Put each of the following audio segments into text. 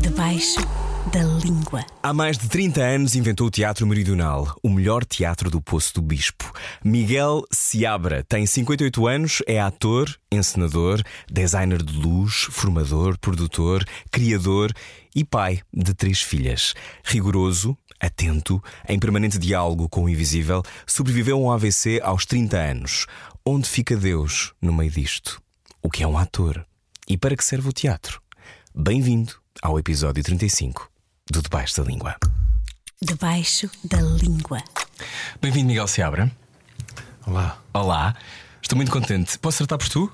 Debaixo da língua. Há mais de 30 anos inventou o Teatro Meridional, o melhor teatro do Poço do Bispo. Miguel Seabra tem 58 anos, é ator, encenador, designer de luz, formador, produtor, criador e pai de três filhas. Rigoroso, atento, em permanente diálogo com o invisível, sobreviveu a um AVC aos 30 anos. Onde fica Deus no meio disto? O que é um ator? E para que serve o teatro? Bem-vindo ao episódio 35 do Debaixo da Língua. Debaixo da língua. Bem-vindo, Miguel Seabra. Olá, Olá, estou muito contente. Posso tratar por tu?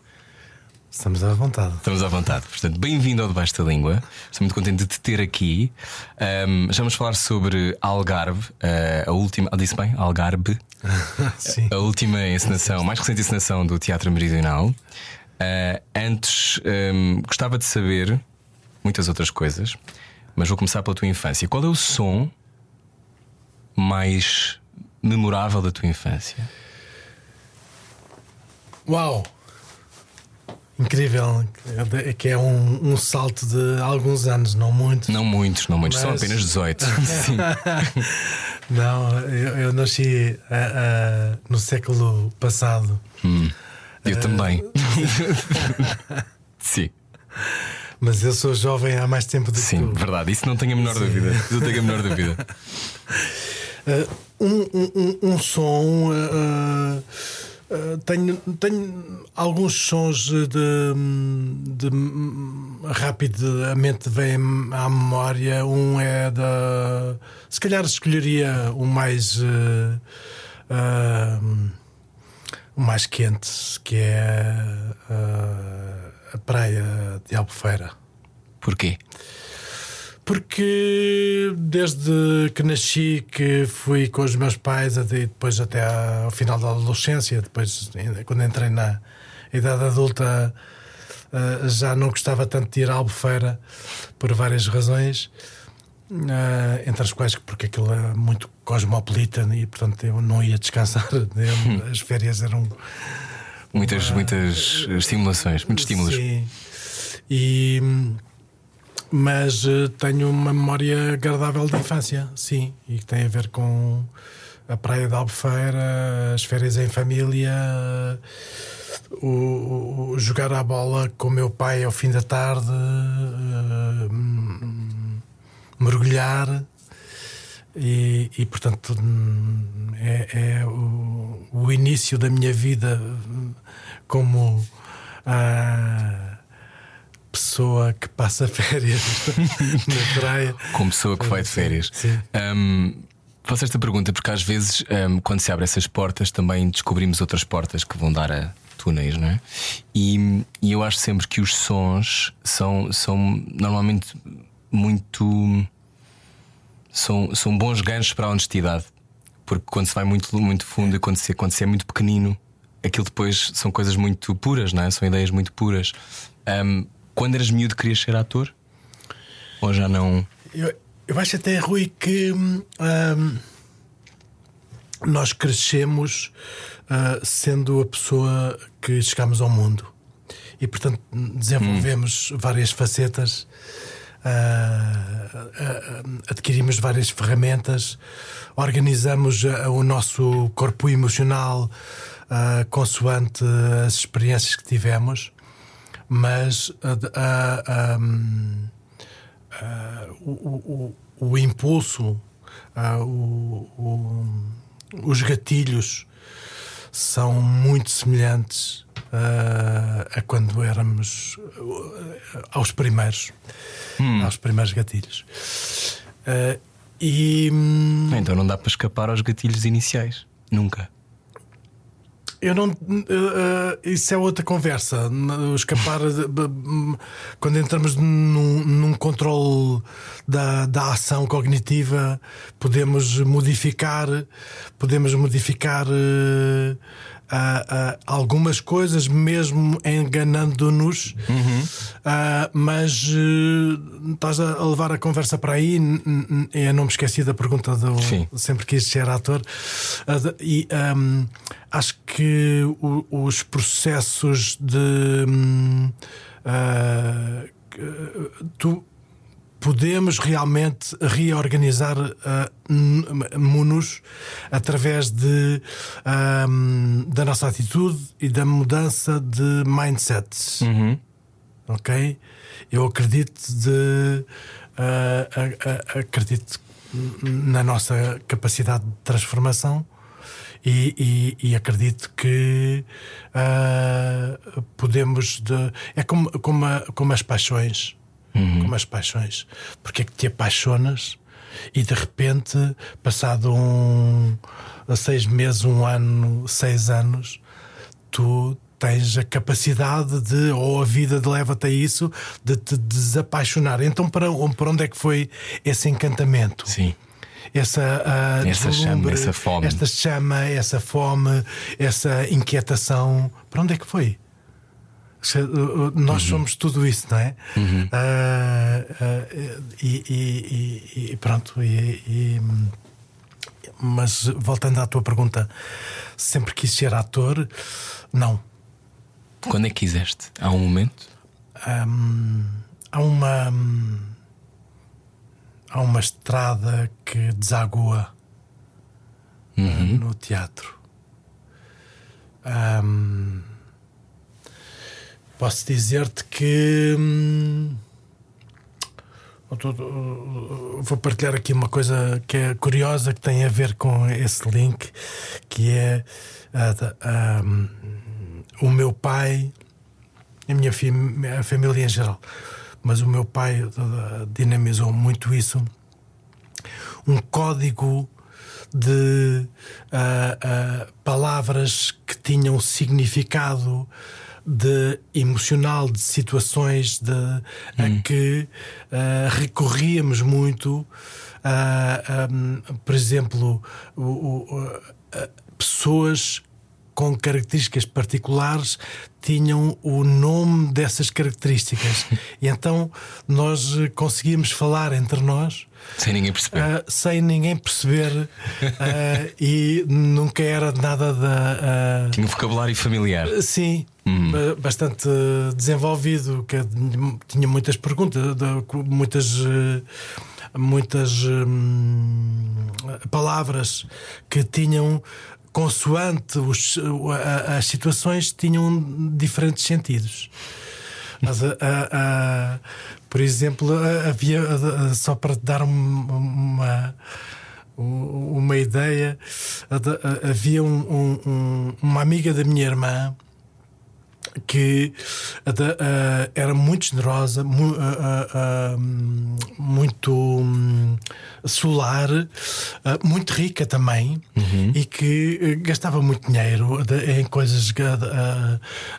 estamos à vontade. Estamos à vontade. Portanto, bem-vindo ao Debaixo da Língua. Estou muito contente de te ter aqui. Ahm, já vamos falar sobre Algarve, ah, a última. Ah, disse bem? Algarve. A última encenação, mais recente encenação do Teatro Meridional. Ah, antes, ahm, gostava de saber muitas outras coisas, mas vou começar pela tua infância. Qual é o som mais memorável da tua infância? Uau! Incrível, que é um, um salto de alguns anos, não muito. Não muitos, não muitos, são Mas- apenas 18. Sim. Não, eu, eu nasci ah, ah, no século passado. Eu também. Sim, Mas eu sou jovem há mais tempo do que sim, tu. verdade. Isso não tenho a menor dúvida. Não tenho a menor dúvida. Uh, um, um, um som. Uh, tenho, tenho alguns sons de, de rapidamente vêm à memória. Um é da. Se calhar escolheria o mais. uh, uh, o mais quente, que é a praia de Albufeira. Porquê? Porque desde que nasci que fui com os meus pais até depois até ao final da adolescência, depois quando entrei na idade adulta eh, já não gostava tanto de ir à Albufeira por várias razões, eh, entre as quais porque aquilo é muito cosmopolita e portanto eu não ia descansar, Eu- as férias eram Muitas, muitas estimulações, muitos estímulos. Sim. E, mas eh, tenho uma memória agradável de infância, sim, e que tem a ver com a praia de Albufeira, as férias em família, o, o- jogar à bola com o meu pai ao fim da tarde, hum, mergulhar. E, e, portanto é, é o, o início da minha vida como a pessoa que passa férias na praia. Como pessoa que vai de férias. Sim. Hum, faço esta pergunta porque às vezes, hum, quando se abrem essas portas, também descobrimos outras portas que vão dar a túneis, não é? E, e eu acho sempre que os sons são, são normalmente muito. São, são bons ganchos para a honestidade. Porque quando se vai muito, muito fundo e quando se, quando se é muito pequenino, aquilo depois são coisas muito puras, não é? São ideias muito puras. Hum, quando eras miúdo, querias ser ator? Ou já não? Eu, eu acho até, Rui, que hum, hum, nós crescemos ah, sendo a pessoa que chegamos ao mundo e, portanto, desenvolvemos várias facetas. ah, ah, adquirimos várias ferramentas, organizamos o nosso corpo emocional ah, consoante as experiências que tivemos, mas ah, ah, ah, hum, o, o, o, impulso, o, os gatilhos são muito semelhantes a quando éramos aos primeiros, aos primeiros gatilhos. E hum, Então não dá para escapar aos gatilhos iniciais. Nunca. Eu não. eh, eh, isso é outra conversa. Escapar. quando entramos num, num controle da, da ação cognitiva, podemos modificar. Podemos modificar ah, algumas coisas, mesmo enganando-nos, Ah, mas eh, estás a levar a conversa para aí. Eu não me esqueci da pergunta do Sim. sempre quis ser ator. Ah, E ahm, acho que o- os processos de. hum, ah, tu podemos realmente reorganizar nos através de, ahm, da nossa atitude e da mudança de mindsets. Ok? Eu acredito de a- acredito na nossa capacidade de transformação e, e- e acredito que ah, podemos de- é como, como, a- como as paixões como as paixões porque é que te apaixonas e de repente passado um seis meses um ano seis anos tu tens a capacidade de, ou a vida de leva-te a isso, de te desapaixonar. Então, para, para onde é que foi esse encantamento? Sim. Essa, ah, Essa chama, essa fome. Esta chama, essa fome, essa inquietação. Para onde é que foi? Uh, uh, Nós somos tudo isso, não é? Ah, ah, e, e- e- e pronto. E, mas voltando à tua pergunta, sempre quis ser ator? Não. Quando é que quiseste? Há um momento? Hum, há uma há uma estrada que desagua uh, no teatro. Hum, posso dizer-te que hum, eu vou partilhar aqui uma coisa que é curiosa que tem a ver com esse link, que é hum, o meu pai a minha família em geral. Mas o meu pai uh, dinamizou muito isso. Um código de uh, uh, palavras que tinham significado de emocional de situações de, a que uh, recorríamos muito. Uh, um, por exemplo, o- o- uh, uh, pessoas com características particulares tinham o nome dessas características. e então nós eh, conseguíamos falar entre nós. Sem ninguém perceber. ah, sem ninguém perceber ah, e nunca era nada da ah, Tinha um vocabulário familiar. Sim, ba- bastante desenvolvido, que tinha muitas perguntas, muitas, eh, muitas hum, palavras que tinham consoante os- as situações tinham diferentes sentidos. Mas, a- a- a- por exemplo, havia só para dar um- uma uma ideia, havia um- um- uma amiga da minha irmã que a- era muito generosa, mu- a- a- muito hum, solar, muito rica também e que gastava muito dinheiro de- em coisas.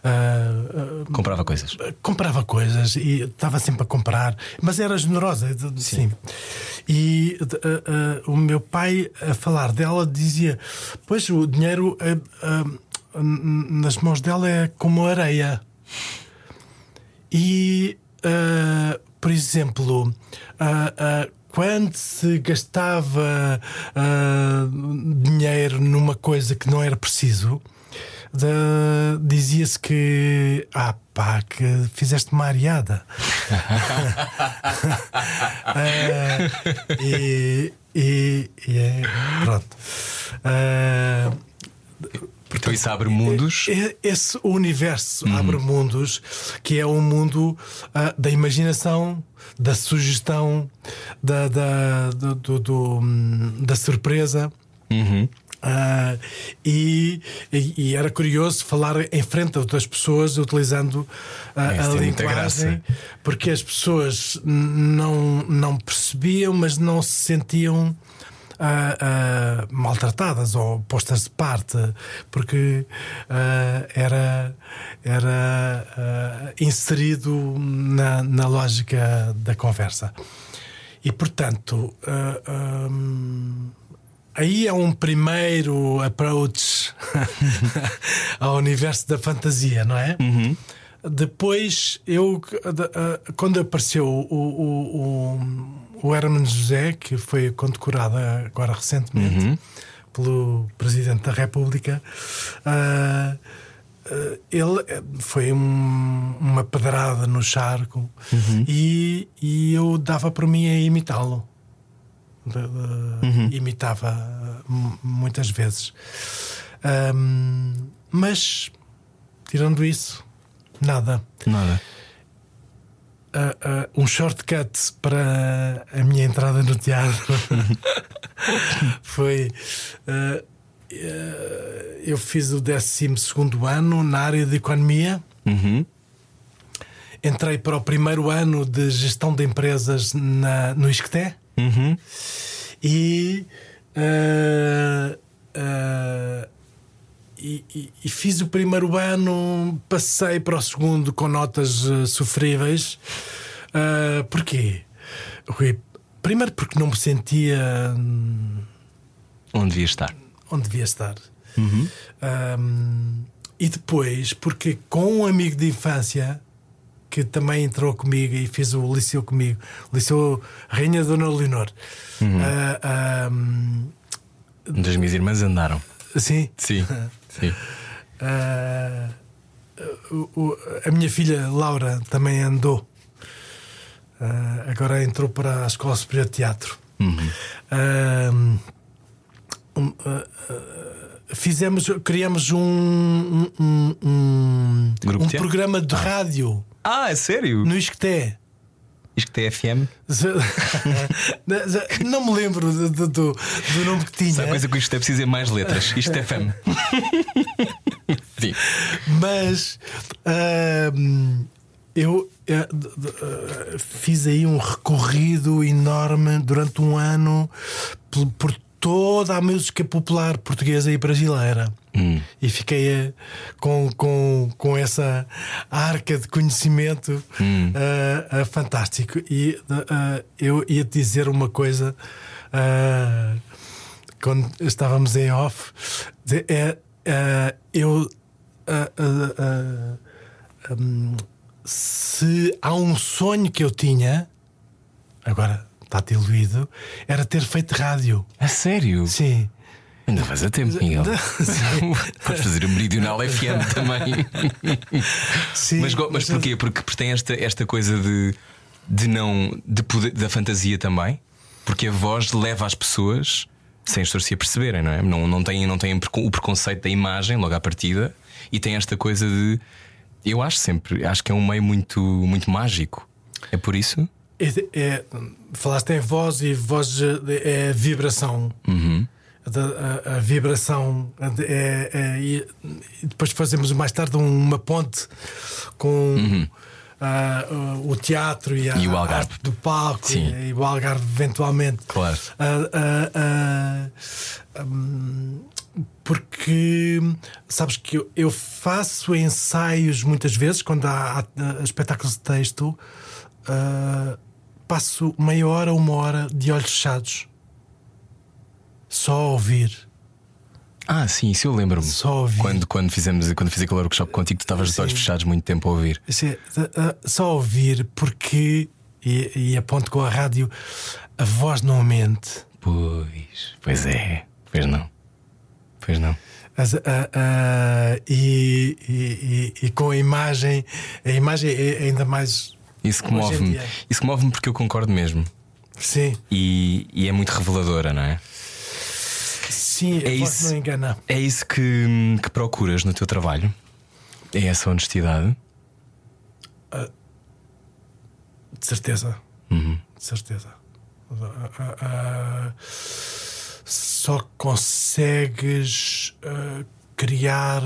a- Comprava coisas. comprava coisas e estava sempre a comprar, mas era generosa, de- de- sim. E o meu pai, a falar dela, dizia: Pois o dinheiro n- nas mãos dela é como areia. E, ah, por exemplo, ah, ah, quando se gastava dinheiro numa coisa que não era preciso, dizia-se que ah pá, que fizeste uma areada. Ah, e, e, e é, pronto. Ah, Então isso abre mundos. e- Esse universo abre mundos que é um mundo ah, da imaginação, da sugestão, da, da, do- do- hum, da surpresa. Ah, e, e- e era curioso falar em frente a outras pessoas utilizando Isso a linguagem, porque as pessoas não, não percebiam, mas não se sentiam ah, maltratadas ou postas de parte, porque era, era inserido na, na lógica da conversa. E portanto. ah, aí é um primeiro approach ao universo da fantasia, não é? Uhum. Depois, eu, quando apareceu o, o, o, o Herman José, que foi condecorado agora recentemente pelo Presidente da República, ah, ah, ele eh, foi um- uma pedrada no charco e, e eu dava por mim a imitá-lo. De- Imitava mu- muitas vezes. Ahm, mas, tirando isso, nada. Nada. Ah, ah, um shortcut para a minha entrada no teatro foi. ah, ah, eu fiz o 12 ano na área de economia. Uhum. Entrei para o primeiro ano de gestão de empresas na, no ISCTE Uhum. e, ah, ah, e, e- e fiz o primeiro ano, passei para o segundo com notas ah, sofríveis. Ah, porquê? Rui? Primeiro porque não me sentia hum, Onde devia estar? onde devia estar. Hum, e depois porque com um amigo de infância que também entrou comigo e fez o liceu comigo, o liceu Rainha Dona Leonor. Ah, hum, Onde as minhas irmãs andaram. sim. Sim. Sim. Ah, o- o- a minha filha Laura também andou. Ah, agora entrou para a Escola Superior de Teatro. Ah, um, ah, ah, fizemos, criamos um, um, um, um, um programa de rádio Ah, é sério? no Isqueté. Isto que é FM? Não me lembro do, do, do- nome que tinha. Sabe coisa que isto é preciso é mais letras. Isto é FM. Sim. Mas ahm, eu eh, fiz aí um recorrido enorme durante um ano por, por toda a música popular portuguesa e brasileira. E fiquei eh, com, com, com essa arca de conhecimento eh, eh, fantástico. E eh, eu ia te dizer uma coisa. quando estávamos em off, de- é, eu. hum, se há um sonho que eu tinha, agora está diluído, era ter feito rádio. A sério? Sim. Ainda faz a tempo, Miguel. Podes fazer o Meridional FM também. Sim, mas, mas porquê? Porque, porque tem esta, esta coisa de, de não. De poder- da fantasia também. Porque a voz leva as pessoas sem as se aperceberem, não é? Não, não têm, não têm o preconceito da imagem logo à partida e tem esta coisa de. Eu acho sempre, acho que é um meio muito, muito mágico. É por isso? É, é- falaste em voz e voz é, vibração. Da- A, a vibração é, é- e, depois fazemos mais tarde uma ponte com ah, o teatro e, a, E o a arte do palco e, e o Algarve eventualmente. Claro. Ah, ah, hum, porque sabes que eu, eu faço ensaios muitas vezes quando há, há, espetáculos de texto, ah, passo meia hora, uma hora de olhos fechados, só a ouvir. Ah, sim, isso eu lembro-me. Só ouvir. Quando, quando, fizemos, quando fiz aquele workshop contigo, tu estavas de olhos Sim. fechados muito tempo a ouvir. É, ah, ah, só a ouvir, porque, e, e aponto com a rádio, a voz não mente. Pois, pois é. Pois não. Pois não. As- a- a- e, e- e- e com a imagem, a imagem é ainda mais. Isso que Hoje em move-me. dia. Isso que move-me porque eu concordo mesmo. Sim, E, e é muito reveladora, não é? sim, É isso. não engana. É isso que, que procuras no teu trabalho? É essa honestidade? De certeza. Uhum. De certeza. Ah, ah, só consegues criar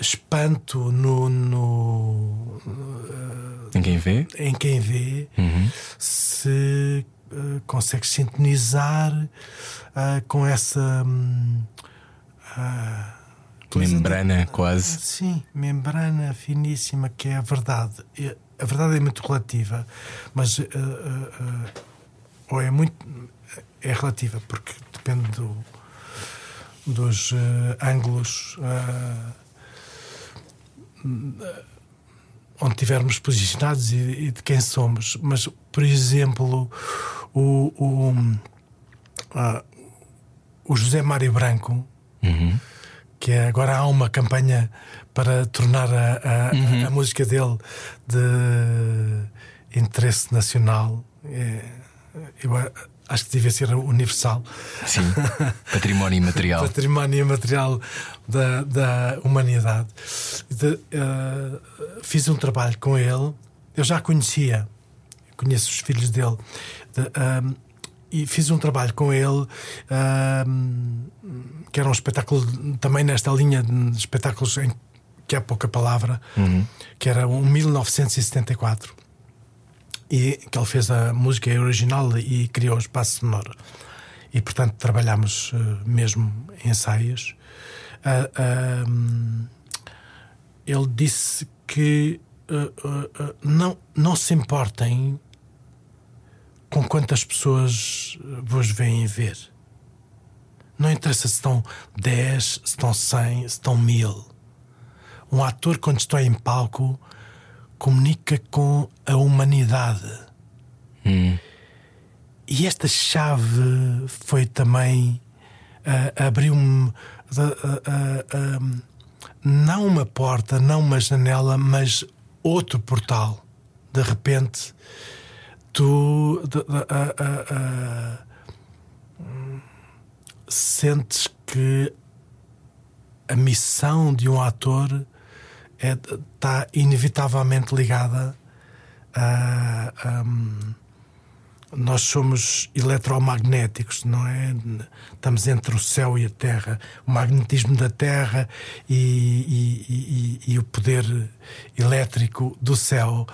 espanto no, no, Em quem vê? em quem vê Uhum. se ah, consegues sintonizar ah, com essa ah, coisa de- Membrana, quase. Sim, membrana finíssima que é a verdade. A verdade é muito relativa, mas uh, uh, uh, ou é muito. é relativa, porque depende do, dos uh, ângulos uh, onde estivermos posicionados e, e, de quem somos. Mas, por exemplo, o, o, uh, o José Mário Branco, uhum. que é, agora há uma campanha para tornar a, a, uhum. a música dele de interesse nacional. É, eu acho que devia ser universal. Sim, património imaterial. património imaterial da, da humanidade. De, uh, fiz um trabalho com ele, eu já conhecia, conheço os filhos dele, de, uh, e fiz um trabalho com ele, uh, que era um espetáculo também nesta linha de espetáculos em que há pouca palavra, uhum. que era um 1974 e que ele fez a música original e criou o espaço sonoro. E portanto trabalhámos uh, mesmo ensaios. Uh, ele disse que não, não se importem com quantas pessoas vos vêm ver. Não interessa se estão 10, se estão 100, se estão mil. Um ator, quando está em palco, comunica com a humanidade. Hum. E esta chave foi também uh, abriu-me uh, uh, não uma porta, não uma janela, mas outro portal. De repente, tu sentes que a missão de um ator é, está inevitavelmente ligada a. a nós somos eletromagnéticos, não é? Estamos entre o céu e a terra, o magnetismo da terra e, e, e, e o poder elétrico do céu.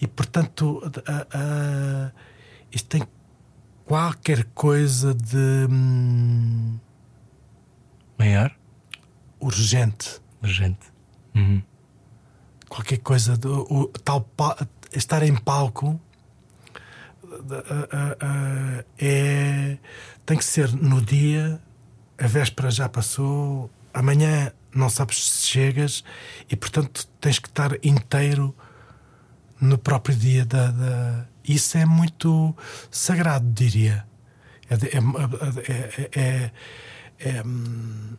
E, portanto, a, a, isto tem qualquer coisa de. Hum, Maior? Urgente. Urgente. Uhum qualquer coisa, do, o, tal, estar em palco é, tem que ser no dia, a véspera já passou, amanhã não sabes se chegas e portanto tens que estar inteiro no próprio dia da, da... isso é muito sagrado diria. É, é, é, é hum,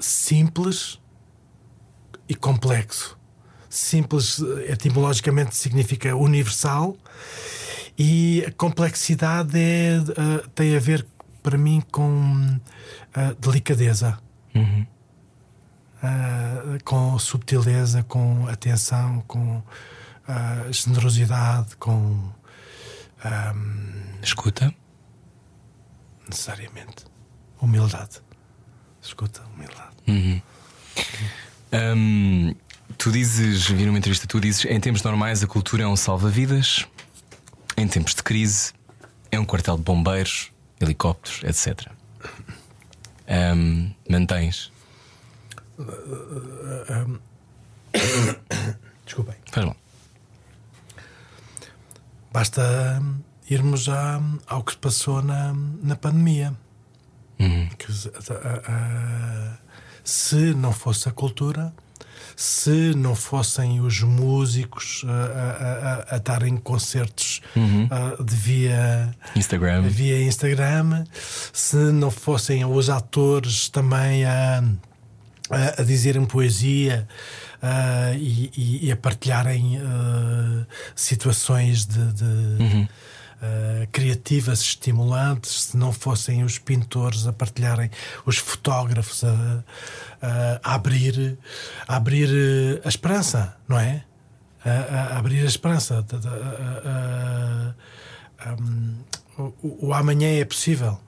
simples e complexo. Simples, etimologicamente, significa universal, e a complexidade é, uh, tem a ver, para mim, com uh, delicadeza. Uhum. Uh, com subtileza, com atenção, com generosidade, com um, escuta, necessariamente, humildade, escuta, humildade. Uhum. Hum, tu dizes, vi numa entrevista, tu dizes em tempos normais a cultura é um salva-vidas, em tempos de crise é um quartel de bombeiros, helicópteros, etc. Um, mantens? Desculpem. Faz mal. Basta irmos a, ao que se passou na, na pandemia. Uhum. Que, a, a, se não fosse a cultura, se não fossem os músicos a, a, a darem concertos uhum. uh, via Instagram. via Instagram, se não fossem os atores também a, a, a dizerem poesia. Uh, e, e, a partilharem uh, situações de, de uhum. Uh, criativas, estimulantes, se não fossem os pintores a partilharem, os fotógrafos a, a, abrir, a abrir eh, a esperança, não é? A, a abrir a esperança. O, o, amanhã é possível.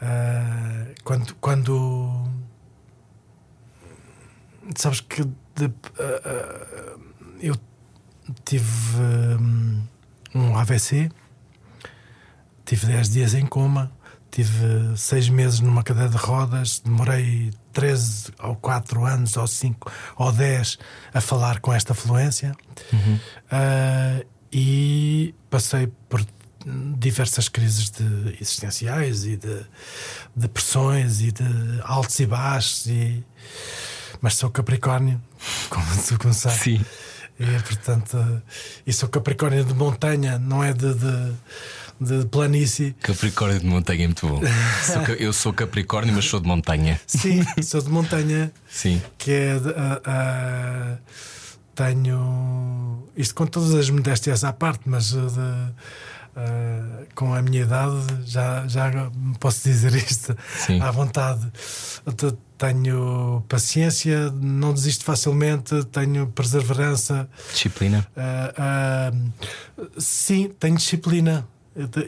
Uh, quando, quando sabes que de, eu tive um, um AVC, tive 10 dias em coma, tive 6 meses numa cadeira de rodas, demorei 13 ou 4 anos, ou 5 ou 10 a falar com esta fluência. Uhum. Uh, e passei por diversas crises de existenciais e de depressões e de altos e baixos. E... Mas sou Capricórnio, como tu sabes. Sim. E, portanto, e sou Capricórnio de montanha, não é de, de, de planície. Capricórnio de montanha é muito bom. Sou eu sou Capricórnio, mas sou de montanha. Sim, sou de montanha. Sim. que é tenho isto com todas as modéstias à parte, mas de- ah, com a minha idade já, já posso dizer isto Sim. à vontade. Te- Tenho paciência, não desisto facilmente, tenho perseverança. Disciplina. ah, ah, sim, tenho disciplina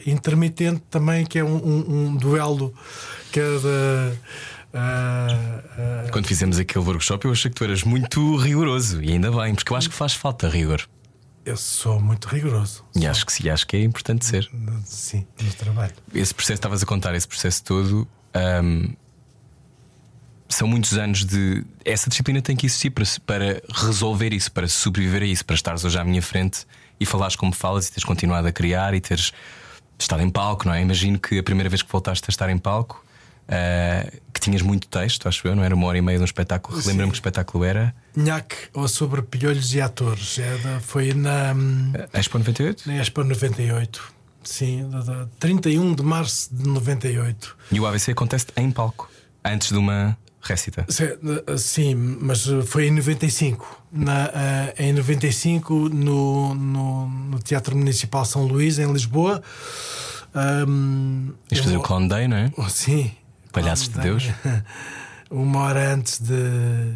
intermitente também, que é um, um- um duelo que é de, ah, Quando fizemos aquele workshop, eu achei que tu eras muito rigoroso. E ainda bem, porque eu acho que faz falta rigor. Eu sou muito rigoroso. E acho que sim, acho que é importante ser. Sim, no trabalho. Esse processo, estavas a contar esse processo todo. ahm, são muitos anos de. Essa disciplina tem que existir para, para resolver isso, para sobreviver a isso, para estares hoje à minha frente e falares como falas e teres continuado a criar e teres estado em palco, não é? Imagino que a primeira vez que voltaste a estar em palco, ah, que tinhas muito texto, acho eu, não era uma hora e meia de um espetáculo. Lembra-me que espetáculo era Nhaque ou sobre piolhos e atores. É da- foi na, hum, Expo 98? na Expo 98. Sim, da, da 31 de março de 98. E o AVC acontece em palco, antes de uma récita. Eh, Sim, mas eh, foi em 95. Na, eh, em 95, no, no, no Teatro Municipal São Luís, em Lisboa. Hum, Isto fazer o Clown Day, não é? Oh, sim. Palhaços de Deus. Uma hora antes de,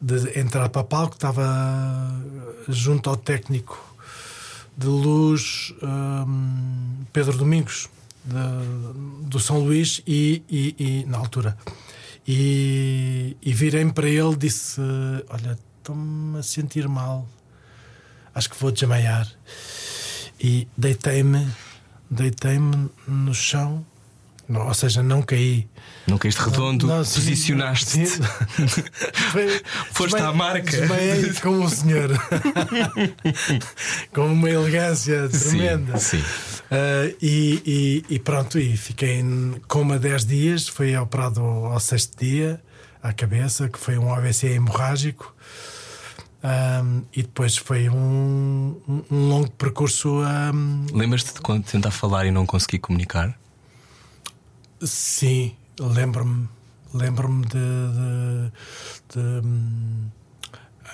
de entrar para o palco, estava junto ao técnico de luz hum, Pedro Domingos, de- do São Luís, e, e- e- na altura. E, e virei-me para ele disse: Olha, estou-me a sentir mal, acho que vou desmaiar. E deitei-me, deitei-me no chão, não, ou seja, não caí. Não caíste redondo, posicionaste-te. Foi- Foste à marca. Desmaiei como o senhor. com uma elegância tremenda. Sim, sim. Ah, e, e- e pronto, e fiquei em coma 10 dias. Fui operado ao sexto dia à cabeça, que foi um AVC hemorrágico. Ahm, e depois foi um, um- um longo percurso. ahm, Lembras-te de quando tentar falar e não conseguir comunicar? Sim, lembro-me. Lembro-me de, de- de,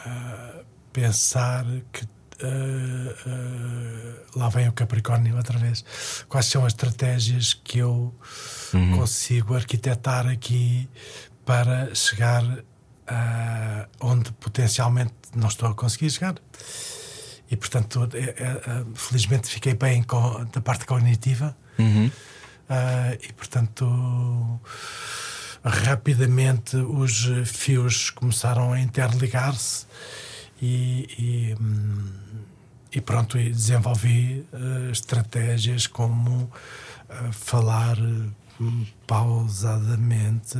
ah, pensar que ah, ah, lá vem o Capricórnio outra vez. Quais são as estratégias que eu consigo arquitetar aqui para chegar a onde potencialmente não estou a conseguir chegar? E portanto, é- é- felizmente fiquei bem com, da parte cognitiva. Ah, e portanto, rapidamente os fios começaram a interligar-se e, e, e pronto, desenvolvi ah, estratégias como ah, falar pausadamente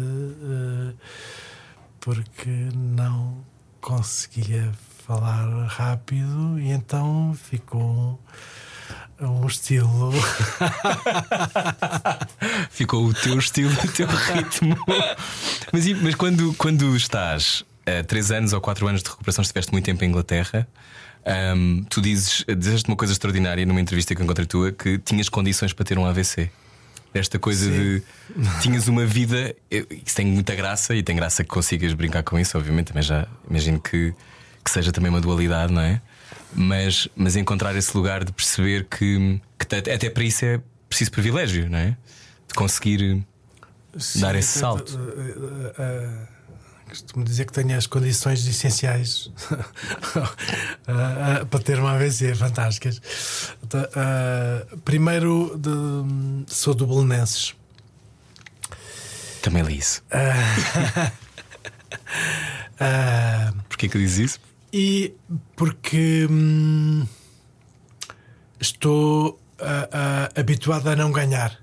porque não conseguia falar rápido e então ficou um estilo Ficou o teu estilo, o teu ritmo. mas, mas quando, quando estás a 3 anos ou 4 anos de recuperação, estiveste muito tempo em Inglaterra. ahm, tu dizes, dizeste uma coisa extraordinária numa entrevista que eu encontrei tua que tinhas condições para ter um AVC. Esta coisa de tinhas uma vida, isso tem muita graça e tem graça que consigas brincar com isso, obviamente. Também já imagino que, que seja também uma dualidade, não é? Mas, mas encontrar esse lugar de perceber que, que até para isso é preciso privilégio, não é? De conseguir dar esse Sim, salto. eh, eh, eh, Costumo dizer que tenho as condições essenciais eh, eh, para ter uma AVC fantásticas. Então, eh, primeiro, de- sou do Belenenses. Também li isso. Eh, Porquê que dizes isso? E porque hum, estou ah, ah, habituado a não ganhar.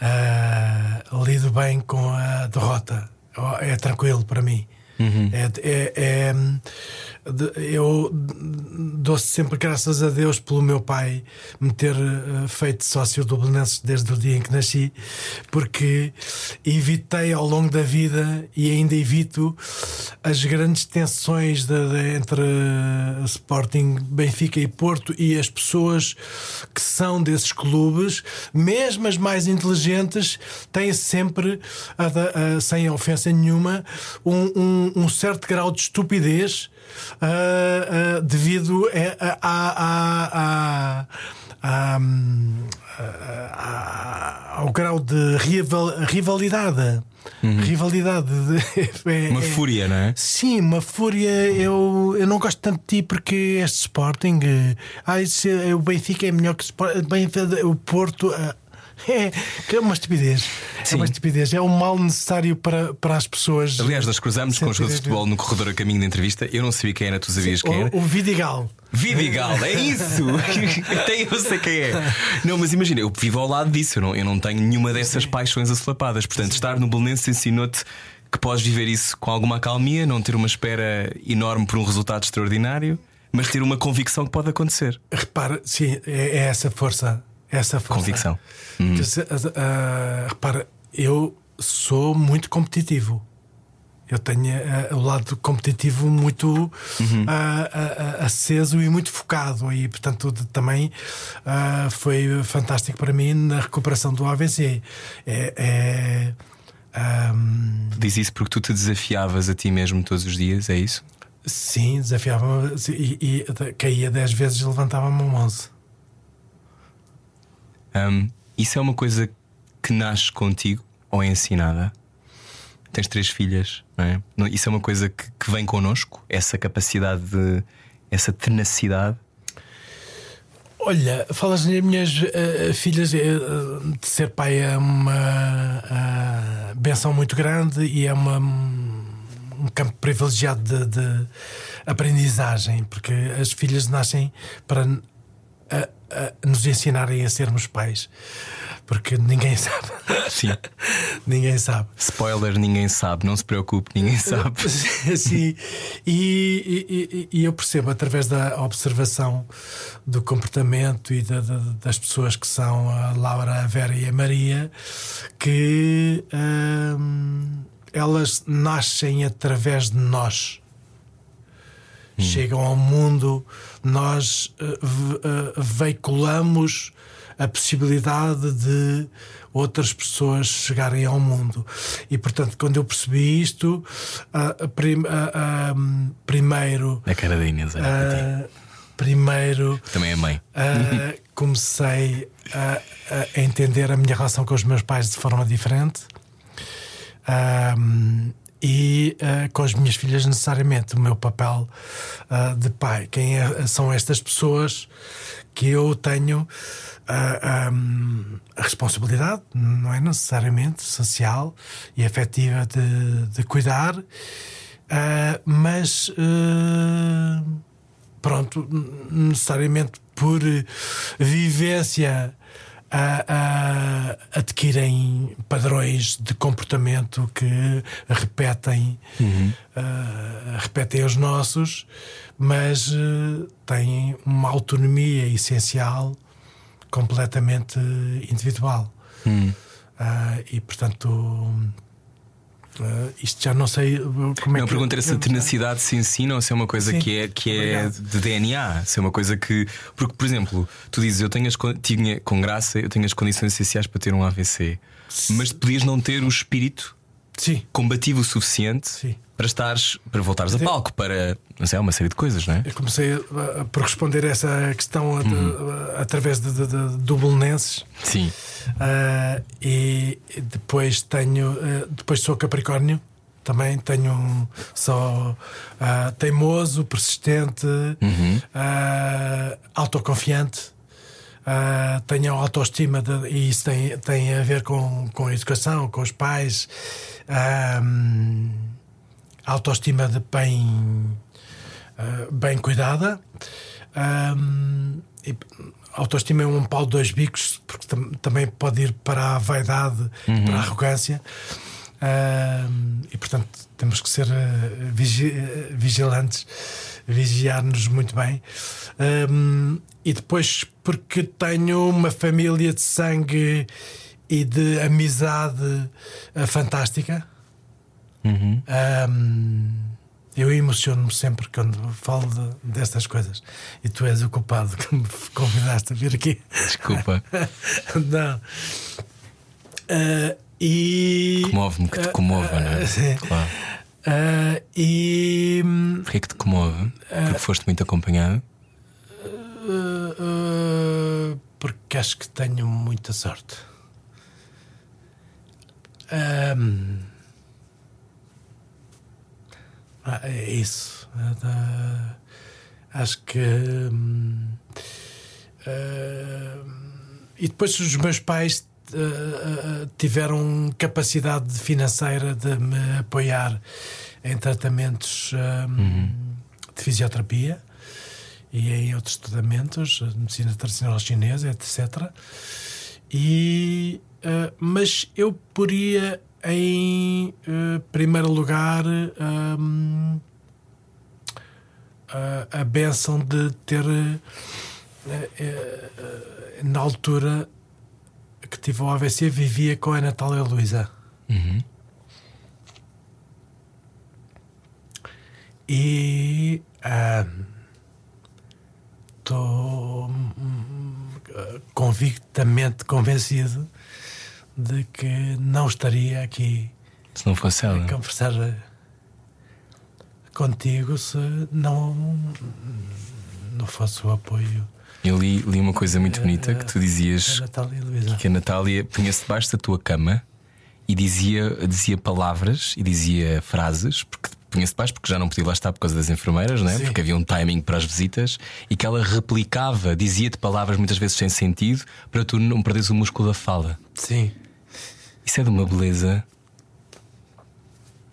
Ah, lido bem com a derrota. É tranquilo para mim. É, é- é, hum, eu dou sempre graças a Deus pelo meu pai me ter eh, feito sócio do Belenenses desde o dia em que nasci, porque evitei ao longo da vida e ainda evito as grandes tensões de- de- entre eh, Sporting, Benfica e Porto e as pessoas que são desses clubes, mesmo as mais inteligentes, têm sempre, a a- sem ofensa nenhuma, um, um- um certo grau de estupidez ah, ah, devido a- a- a- a- a- a- ao grau de rival- rivalidade. Rivalidade de- é- Uma é- fúria, não é? Sim, uma fúria. Eu, eu não gosto tanto de ti porque este Sporting. Ah, esse, eh, o Benfica é melhor que o Sporting. O Porto. É, que é uma estupidez. É Sim. uma estupidez. É um mal necessário para, para as pessoas. Aliás, nós cruzámos com os jogadores de futebol no corredor a caminho da entrevista. Eu não sabia quem era, tu sabias quem era. O, o Vidigal. Vidigal, é isso! Até eu sei quem é. Não, mas imagina, eu vivo ao lado disso, eu não, eu não tenho nenhuma dessas paixões asolapadas. Portanto, estar no Belenenses ensinou-te que podes viver isso com alguma acalmia, não ter uma espera enorme por um resultado extraordinário, mas ter uma convicção que pode acontecer. Repara, sim, é, é essa força. Essa força. Convicção. Ah, repara, eu sou muito competitivo. Eu tenho ah, o lado competitivo muito ah, ah, aceso e muito focado. E, portanto, de- também foi fantástico para mim na recuperação do AVC. É. é, ahm, Diz isso porque tu te desafiavas a ti mesmo todos os dias, é isso? sim, desafiava-me e, e caía 10 vezes e levantava-me um 11. Hum, isso é uma coisa que nasce contigo ou é ensinada? Tens três filhas, não é? Isso é uma coisa que, que vem connosco? Essa capacidade de. essa tenacidade? Olha, falas nas minhas eh, filhas, eh, de ser pai é uma ah, benção muito grande e é uma, um campo privilegiado de, de aprendizagem, porque as filhas nascem para ah, nos ensinarem a sermos pais, porque ninguém sabe. Sim. ninguém sabe. Spoiler, ninguém sabe, não se preocupe, ninguém sabe. Sim, e, e- e- e eu percebo através da observação do comportamento e da- da- das pessoas que são a Laura, a Vera e a Maria que hum, elas nascem através de nós. Chegam ao mundo, nós ve- eh, veiculamos a possibilidade de outras pessoas chegarem ao mundo. E portanto, quando eu percebi isto, a prim- hum, primeiro. A cara da Inês, olha primeiro Também é mãe. comecei a, a entender a minha relação com os meus pais de forma diferente. E ah, com as minhas filhas, necessariamente, o meu papel ah, de pai. Quem é- são estas pessoas que eu tenho ah, ahm, a responsabilidade, não é necessariamente social e afetiva de, de cuidar, mas. pronto, necessariamente por vivência a- a- adquirem padrões de comportamento que repetem, ah, repetem os nossos, mas eh, têm uma autonomia essencial completamente individual. Ah, e portanto. Ah, isto já não sei uh, como é Não, que pergunta era se a tenacidade se ensina ou se é uma coisa Sim. que é, que é Obrigado. de DNA, se é uma coisa que. Porque, por exemplo, tu dizes, eu tenho as, tinha, com graça, eu tenho as condições essenciais para ter um AVC, mas podias não ter o espírito Sim, combativo o suficiente Sim. Para estares, para voltares a palco, para não sei, uma série de coisas, não é? Eu comecei a- a- por responder essa questão a- a- através de, de, de, do Belenenses. Sim. Ah, e depois tenho ah, depois sou Capricórnio também tenho um, sou ah, teimoso persistente ah, autoconfiante ah, tenho autoestima de- e isso tem, tem a ver com, com a educação com os pais ah, autoestima de bem ah, bem cuidada. Ahm, e autoestima é um pau de dois bicos, porque tam- também pode ir para a vaidade, para a arrogância. Ahm, e portanto temos que ser uh, vigi uh, vigilantes, vigiar-nos muito bem. Um, e depois, porque tenho uma família de sangue e de amizade uh, fantástica. Uhum. Um, eu emociono-me sempre quando falo de, destas coisas. E tu és o culpado que me convidaste a vir aqui. Desculpa. Não. Uh, e. Comove-me que te comova, não é? Sim. Claro. Uh, e. Porquê que te comove? Porque foste muito acompanhado? Uh, porque acho que tenho muita sorte. Um, ah, é isso. Uh, acho que. hum, uh, e depois os meus pais uh, tiveram capacidade financeira de me apoiar em tratamentos um, de fisioterapia e em outros tratamentos, medicina tradicional chinesa, etc. E, uh, mas eu poria em uh, primeiro lugar um, a, a benção de ter uh, uh, na altura que tive o AVC vivia com a Natália Luísa Uhum. e estou convictamente convencido de que não estaria aqui Se não fosse ela. a conversar contigo se não não fosse o apoio Eu li, li uma coisa muito bonita que tu dizias Luísa. que a Natália punha-se debaixo da tua cama e dizia, dizia palavras e dizia frases, porque punha-se debaixo porque já não podia lá estar por causa das enfermeiras, não é? Sim. porque havia um timing para as visitas, e que ela replicava, dizia-te palavras muitas vezes sem sentido para tu não perderes o músculo da fala. Sim. Isso é de uma beleza.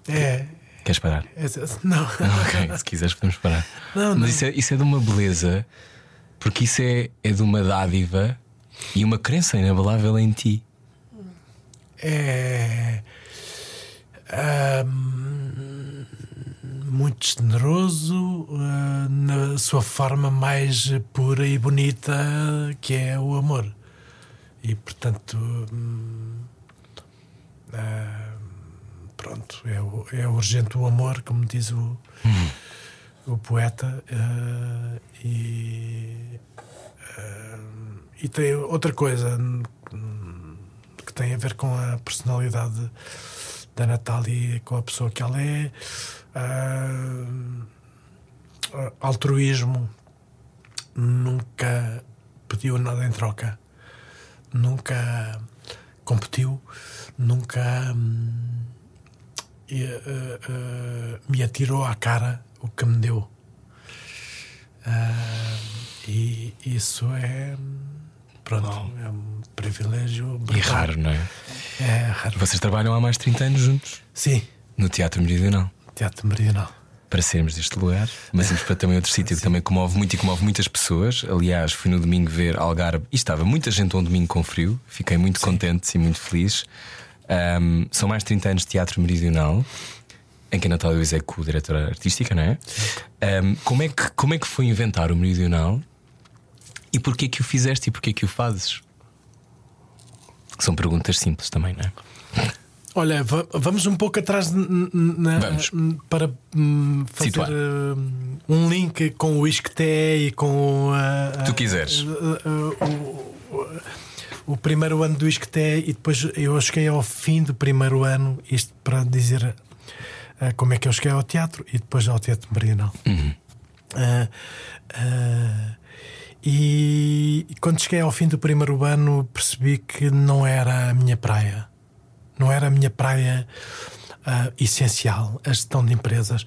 É. Queres parar? é- não. ok, se quiseres podemos parar. Não, não. Mas isso é, isso é de uma beleza, porque isso é, é de uma dádiva e uma crença inabalável em ti. é ahm, muito generoso ah, na sua forma mais pura e bonita que é o amor e portanto hum, ah, pronto é, é urgente o amor como diz o, o poeta ah, e ah, e tem outra coisa que tem a ver com a personalidade da Natália com a pessoa que ela é. Altruísmo. Nunca pediu nada em troca. Nunca competiu. Nunca hum, e, ah, ah, me atirou à cara o que me deu. Ah, e isso é. Pronto, é um privilégio. E brutal. raro, não é? É raro. Vocês trabalham há mais de 30 anos juntos Sim, no Teatro Meridional. Teatro Meridional. Para sermos deste lugar, mas vamos para também outro sítio que também comove muito e comove muitas pessoas. Aliás, fui no domingo ver Algarve e estava muita gente um domingo com frio. Fiquei muito contente e muito feliz. Ahm, são mais de 30 anos de Teatro Meridional, em que a Natália Luiz é co-diretora artística, não é? Ahm, como é que Como é que foi inventar o Meridional e porquê que o fizeste e porquê que o fazes? São perguntas simples também, não é? Olha, va- vamos um pouco atrás na- para hum, fazer Situar. hum, um link com o Isqueté e com a, a- Tu quiseres. a- a- o, o- primeiro ano do Isqueté e depois eu cheguei ao fim do primeiro ano, isto para dizer ah, como é que eu cheguei ao teatro e depois ao Teatro Meridional. Ah, ah, e, e quando cheguei ao fim do primeiro ano percebi que não era a minha praia. Não era a minha praia essencial, a gestão de empresas.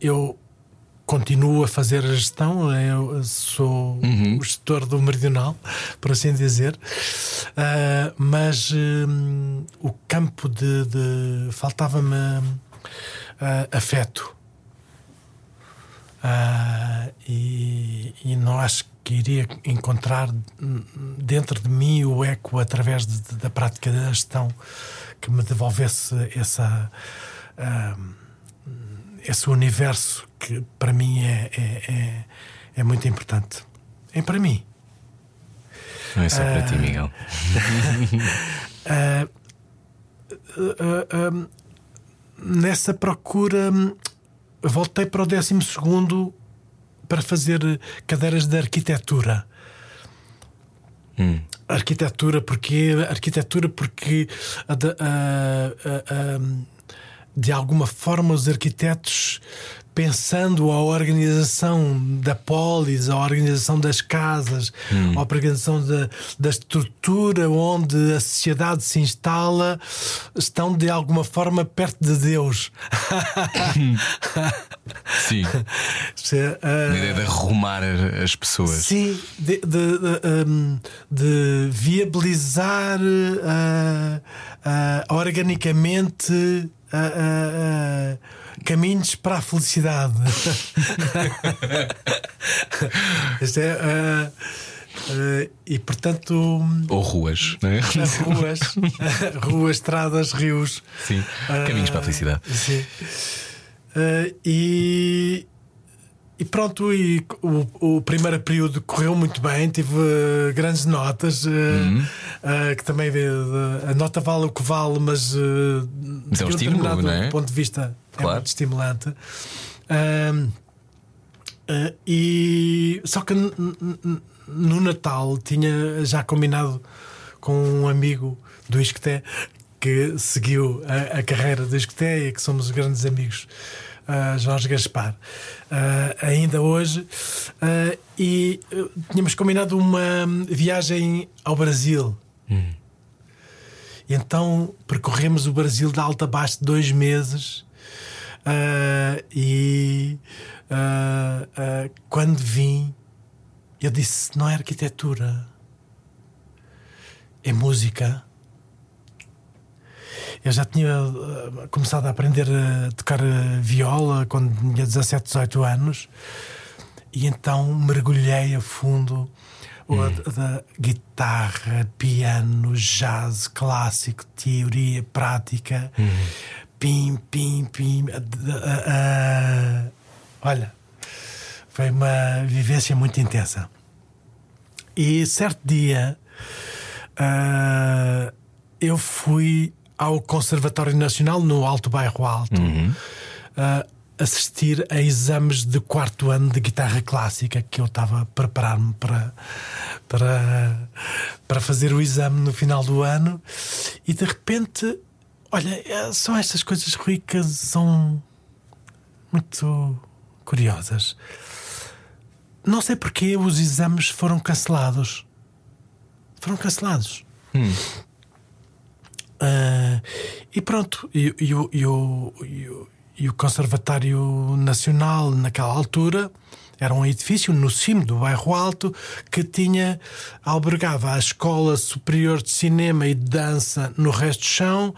Eu continuo a fazer a gestão, eu sou o gestor do Meridional, por assim dizer, Ah, mas hum, o campo de. de- faltava-me ah, afeto. Ah, e, e não acho que iria encontrar dentro de mim o eco através de, de, da prática da gestão que me devolvesse essa, uh, esse universo que para mim é, é, é, é, muito importante. É para mim. Não é só para uh, ti, Miguel. uh, nessa procura, voltei para o 12 para fazer cadeiras de arquitetura. Hum. Arquitetura, porque arquitetura porque de alguma forma os arquitetos pensando a organização da polis, a organização das casas, hum. a organização da, da estrutura onde a sociedade se instala, estão de alguma forma perto de Deus. Sim. uh, a ideia de arrumar as pessoas. Sim, de, de, de, um, de viabilizar uh, uh, organicamente. Uh, Caminhos para a felicidade. Isto é. Uh, uh, e portanto. Ou ruas, não é? Ruas, ruas, estradas, rios. Sim, caminhos para a felicidade. Sim. e, e pronto, e o, o, primeiro período correu muito bem, tive uh, grandes notas, uh, uhum. uh, que também a nota vale o que vale, mas, mas é um estímulo, não é? ponto de vista claro. é muito estimulante. e só que no Natal tinha já combinado com um amigo do Isqueté que seguiu a, a carreira do Isqueté e que somos grandes amigos uh, Jorge Gaspar, uh, ainda hoje, uh, e tínhamos combinado uma viagem ao Brasil. Hum. Então percorremos o Brasil de alta a baixo dois meses. e quando vim, eu disse: não é arquitetura, é música. Eu já tinha uh, começado a aprender a tocar viola quando tinha 17, 18 anos, e então mergulhei a fundo hum. da guitarra, piano, jazz, clássico, teoria, prática. Hum. Pim, pim, pim. Uh, uh, olha, foi uma vivência muito intensa. E certo dia uh, eu fui ao Conservatório Nacional, no Alto Bairro Alto, uhum. uh, assistir a exames de quarto ano de guitarra clássica, que eu estava a preparar-me para, para, para fazer o exame no final do ano, e de repente, olha, é, são estas coisas ricas, são muito curiosas. Não sei porque os exames foram cancelados. Foram cancelados. Hum. Uh, e pronto, e, e, e, o, e, o Conservatório Nacional, naquela altura, era um edifício no cimo do bairro Alto que tinha albergava a Escola Superior de Cinema e de Dança no resto do chão,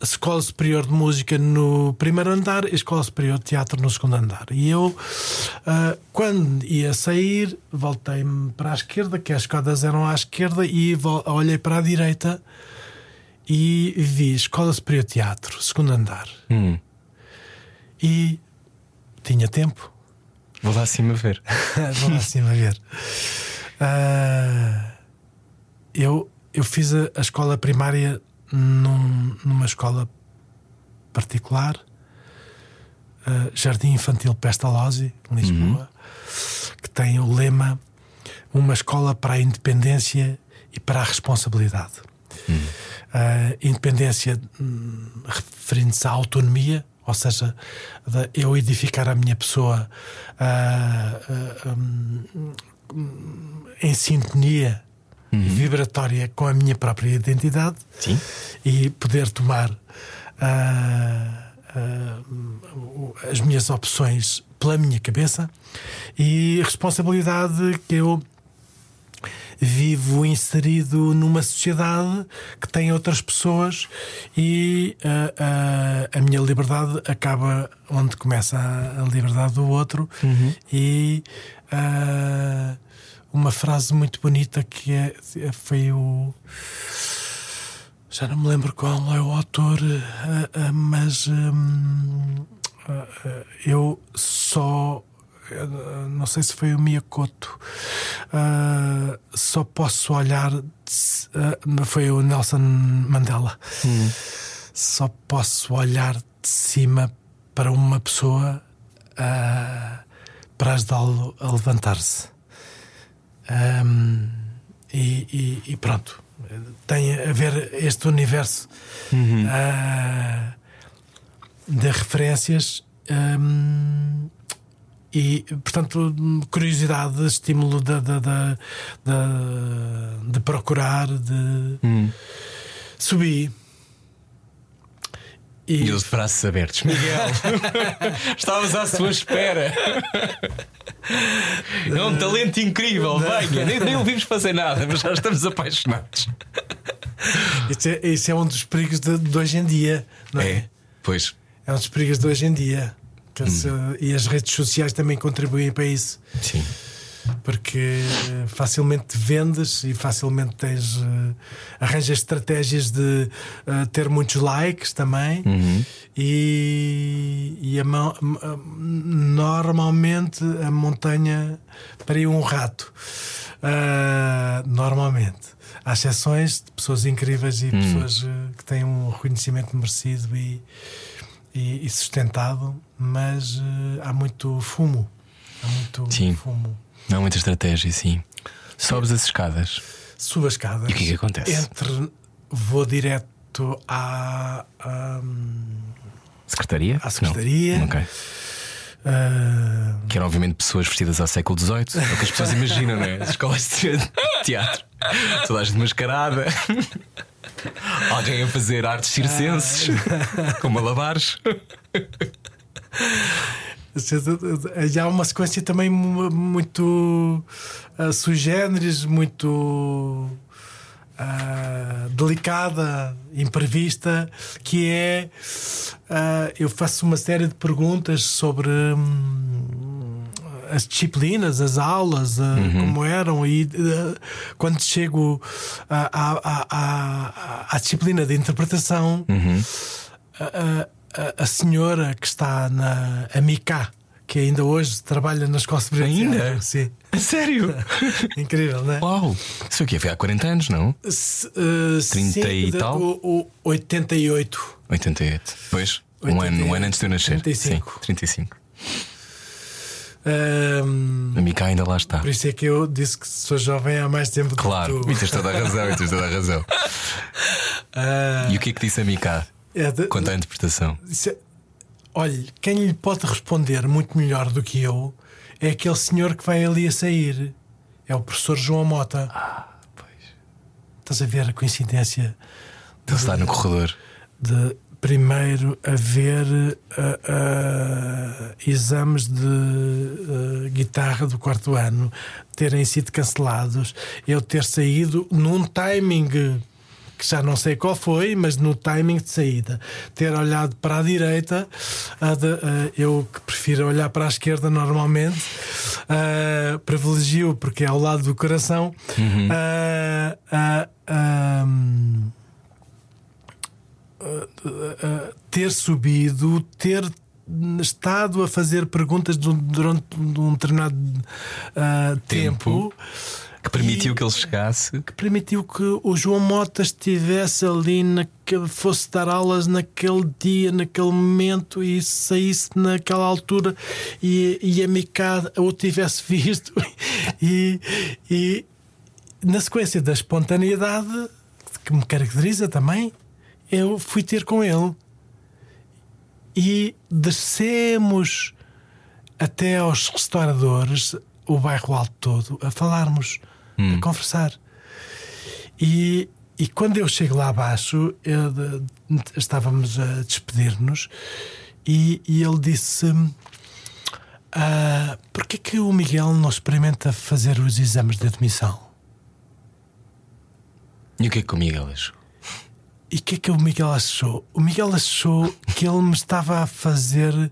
a Escola Superior de Música no primeiro andar e a Escola Superior de Teatro no segundo andar. E eu, uh, quando ia sair, voltei-me para a esquerda, que as escadas eram à esquerda, e olhei para a direita e vi Escola Superior de Teatro, segundo andar. Hum. E tinha tempo. Vou lá acima ver. Vou lá acima ver. Uh, eu, eu fiz a, a escola primária num, numa escola particular, uh, Jardim Infantil Pestalozzi, em Lisboa, uhum. que tem o lema Uma escola para a independência e para a responsabilidade. Uhum uh, independência hum, referindo-se à autonomia, ou seja, de eu edificar a minha pessoa uh, uh, um, em sintonia uhum. vibratória com a minha própria identidade Sim. e poder tomar as minhas opções pela minha cabeça e responsabilidade que eu vivo inserido numa sociedade que tem outras pessoas e uh, uh, a minha liberdade acaba onde começa a, a liberdade do outro uhum. e uh, uma frase muito bonita que é, foi o. Já não me lembro qual é o autor, mas eh, eu só. Não sei se foi o Miyakoto. Uh, só posso olhar. Uh, foi o Nelson Mandela. Hum. Só posso olhar de cima para uma pessoa uh, para ajudá-lo a levantar-se. Um, e, e, e, pronto, tem a ver este universo Uhum. uh, de referências. um, e, portanto, curiosidade, estímulo de, de, de, de- procurar, de Hum. subir. E, E de braços abertos. Miguel, estavas à sua espera. É um talento incrível, venha. Nem, nem ouvimos fazer nada, mas já estamos apaixonados. Isso é, isso é um dos perigos de, de hoje em dia, não é? É, pois. É um dos perigos de hoje em dia. Se- e as redes sociais também contribuem para isso, Sim. porque eh, facilmente vendes e facilmente tens, eh, arranjas estratégias de eh, ter muitos likes também. E, e a mão- normalmente a montanha para um rato. Ah, normalmente. Há exceções de pessoas incríveis e pessoas eh, que têm um reconhecimento merecido e, e, e sustentado, mas eh, há muito fumo. Há muito Sim. fumo. Não há muita estratégia, sim. Sobes as escadas. Subo as escadas. E o que é que acontece? Entre, vou direto à. à, Secretaria? À secretaria. Não. Ok. ah, Que eram, obviamente, pessoas vestidas ao século XVIII. É o que as pessoas imaginam, não é? As escolas de teatro. Toda a gente mascarada. Alguém a fazer artes circenses. Com malabares. Já há uma sequência também mu- muito uh, sui generis, muito ah, delicada, imprevista, que é ah, eu faço uma série de perguntas sobre hum, as disciplinas, as aulas, ah, como eram, e ah, quando chego à, à, à, à- disciplina de interpretação a, a- a senhora que está na Amica, que ainda hoje trabalha na escola de Ainda? Sim. Sério? Incrível, não é? Uau! Isso aqui foi há 40 anos, não? Se, uh, 30 sim, e tal? O, o 88. 88. Pois. Um ano, um ano antes de eu nascer. 35. Sim, 35. Um, A Mica ainda lá está. por isso é que eu disse que sou jovem há mais tempo do Claro, que e tu. tens toda a razão, e tens toda a razão. Ah, E o que é que disse a Mica é de- quanto à interpretação? Isso é- Olha, quem lhe pode responder muito melhor do que eu é aquele senhor que vai ali a sair. É o professor João Mota. Ah, pois. Estás a ver a coincidência Ele está no corredor. de primeiro haver ah, ah, exames de ah, guitarra do quarto ano terem sido cancelados, eu ter saído num timing que já não sei qual foi, mas no timing de saída, ter olhado para a direita, eu que prefiro olhar para a esquerda normalmente, privilegio porque é ao lado do coração. ah, ter subido, ter estado a fazer perguntas du- durante um determinado ah, Tempo. tempo, Que permitiu E- que ele chegasse. que permitiu que o João Mota estivesse ali, naquele, fosse dar aulas naquele dia, naquele momento e saísse naquela altura e, e a Micada o tivesse visto e, e na sequência da espontaneidade que me caracteriza também, eu fui ter com ele e descemos até aos restauradores, o bairro alto todo, a falarmos, a conversar. E, e quando eu chego lá abaixo, eu, de- estávamos a despedir-nos e, e ele disse: ah, Porquê que o Miguel não experimenta fazer os exames de admissão? E o que é que o Miguel achou? E o que é que o Miguel achou? O Miguel achou que ele me estava a fazer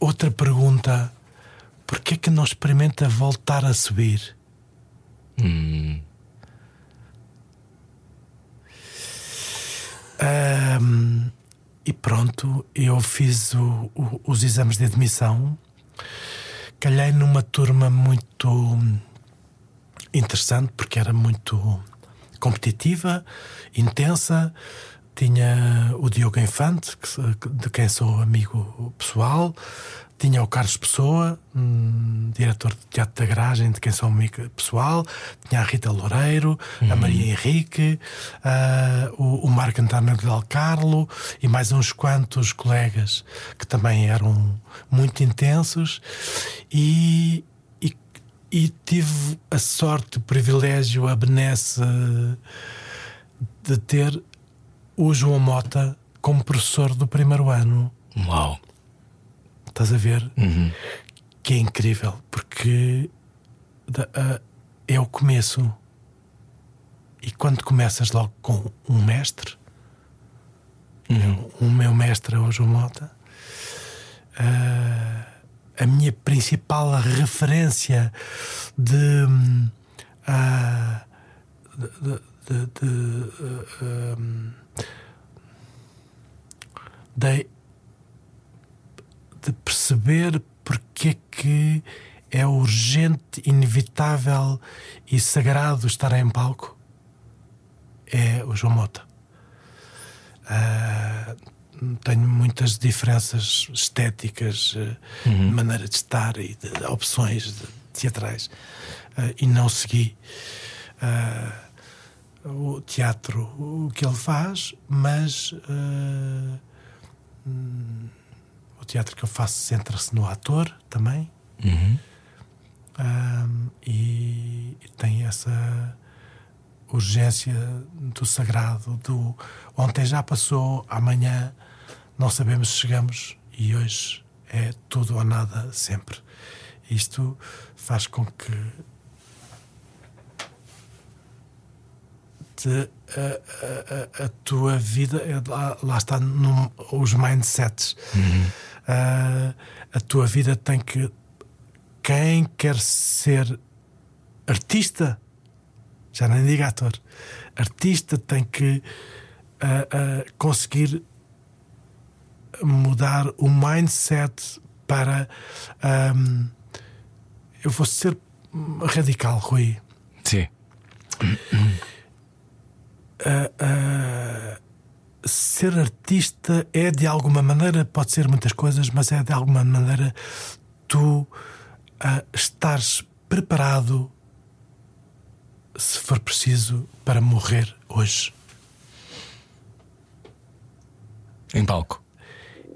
outra pergunta Porquê é que não experimenta voltar a subir? Hum. Um, e pronto, eu fiz o, o, os exames de admissão. Calhei numa turma muito interessante, porque era muito competitiva, intensa. Tinha o Diogo Infante, de quem sou amigo pessoal. Tinha o Carlos Pessoa, um, diretor do Teatro da Garagem, de quem sou amigo pessoal. Tinha a Rita Loureiro, uhum. a Maria Henrique, uh, o, o Marco António Del Carlo e mais uns quantos colegas que também eram muito intensos. E, e, tive a sorte, o privilégio, a benesse de ter o João Mota como professor do primeiro ano. Uau! Estás a ver? Uhum. Que é incrível, porque é o começo. E quando começas logo com um mestre, uhum. o meu mestre é o João Mota, uh, a minha principal referência de. Uh, de, de, de, de de perceber porque é que é urgente, inevitável e sagrado estar em palco é o João Mota. Uh, tenho muitas diferenças estéticas, uh, uhum. de maneira de estar e de, de opções de, teatrais, uh, e não segui o teatro, o que ele faz, mas. Hum, teatro que eu faço centra-se no ator também. Uhum. Um, e, e, tem essa urgência do sagrado, do ontem já passou, amanhã não sabemos se chegamos e hoje é tudo ou nada sempre. Isto faz com que te, a, a, a, tua vida, lá, lá está no, os mindsets. Uhum uh, a tua vida tem que. Quem quer ser artista, já nem diga ator, artista tem que uh, uh, conseguir mudar o mindset para. Um, eu vou ser radical, Rui. Sim. Uh, uh, ser artista é de alguma maneira, pode ser muitas coisas, mas é de alguma maneira tu uh, estares preparado, se for preciso, para morrer hoje. Em palco?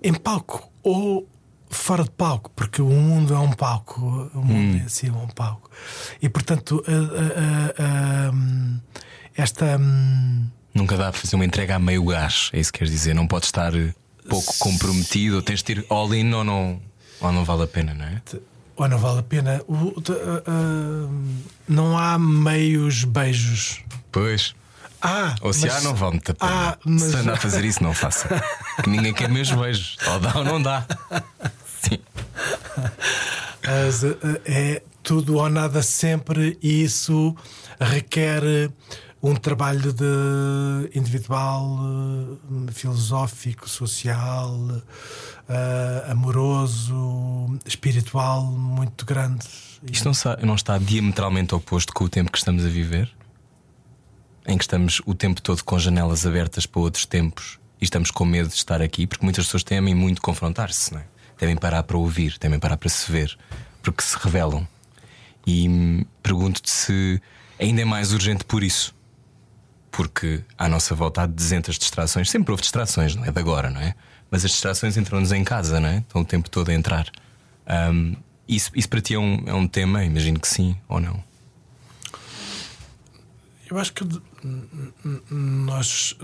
Em palco ou fora de palco, porque o mundo é um palco, o mundo hum. em si é um palco. E portanto, uh, uh, esta. Um, Nunca dá para fazer uma entrega a meio gás, é isso que queres dizer? Não pode estar pouco comprometido, ou tens de ir all in ou não, ou não vale a pena, não é? Ou não vale a pena. O, não há meios beijos. Pois. Ah, ou se mas, há, não vale muito a pena. Ah, mas... Se andar a fazer isso, não faça. que ninguém quer meus beijos. Ou dá ou não dá. Sim. Uh, é tudo ou nada sempre, e isso requer um trabalho de individual, eh, filosófico, social, uh, amoroso, espiritual muito grande. Isto não está, não está diametralmente oposto com o tempo que estamos a viver? Em que estamos o tempo todo com janelas abertas para outros tempos e estamos com medo de estar aqui, porque muitas pessoas temem muito confrontar-se, não é? Devem parar para ouvir, devem parar para se ver, porque se revelam. E hum, pergunto-te se ainda é mais urgente por isso porque à nossa volta há dezenas de distrações. Sempre houve distrações, não é de agora, não é? Mas as distrações entram-nos em casa, não é? Estão o tempo todo a entrar. Um, isso, isso para ti é um, é um tema? Imagino que sim ou não. Eu acho que nós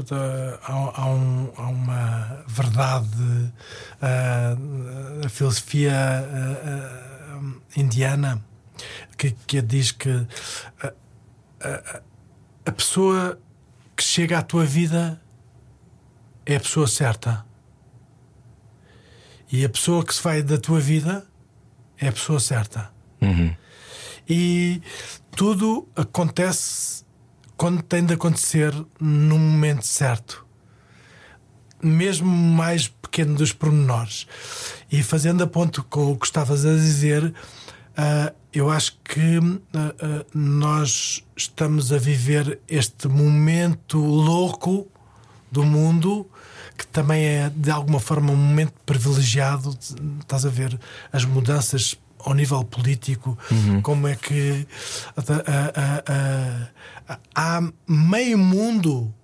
há, há, um, há uma verdade, uh, a filosofia uh, indiana que, que diz que a pessoa que chega à tua vida é a pessoa certa. E a pessoa que se vai da tua vida é a pessoa certa. E tudo acontece quando tem de acontecer no momento certo. Mesmo mais pequeno dos pormenores. E fazendo a ponto com o que estavas a dizer, ah, eu acho que ah, ah, nós estamos a viver este momento louco do mundo que também é de alguma forma um momento privilegiado. Estás a ver as mudanças ao nível político, como é que ah, ah, ah, ah, há meio mundo.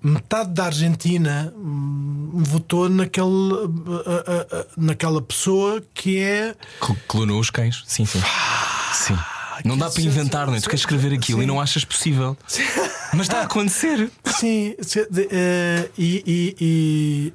Metade da Argentina hum, votou naquele, ah, ah, ah, naquela pessoa que é Cl- Clonou os cães. Sim, sim. Sim. Não dá para inventar, não é? Tu queres escrever aquilo e não achas possível. Mas está a acontecer. Sim, e,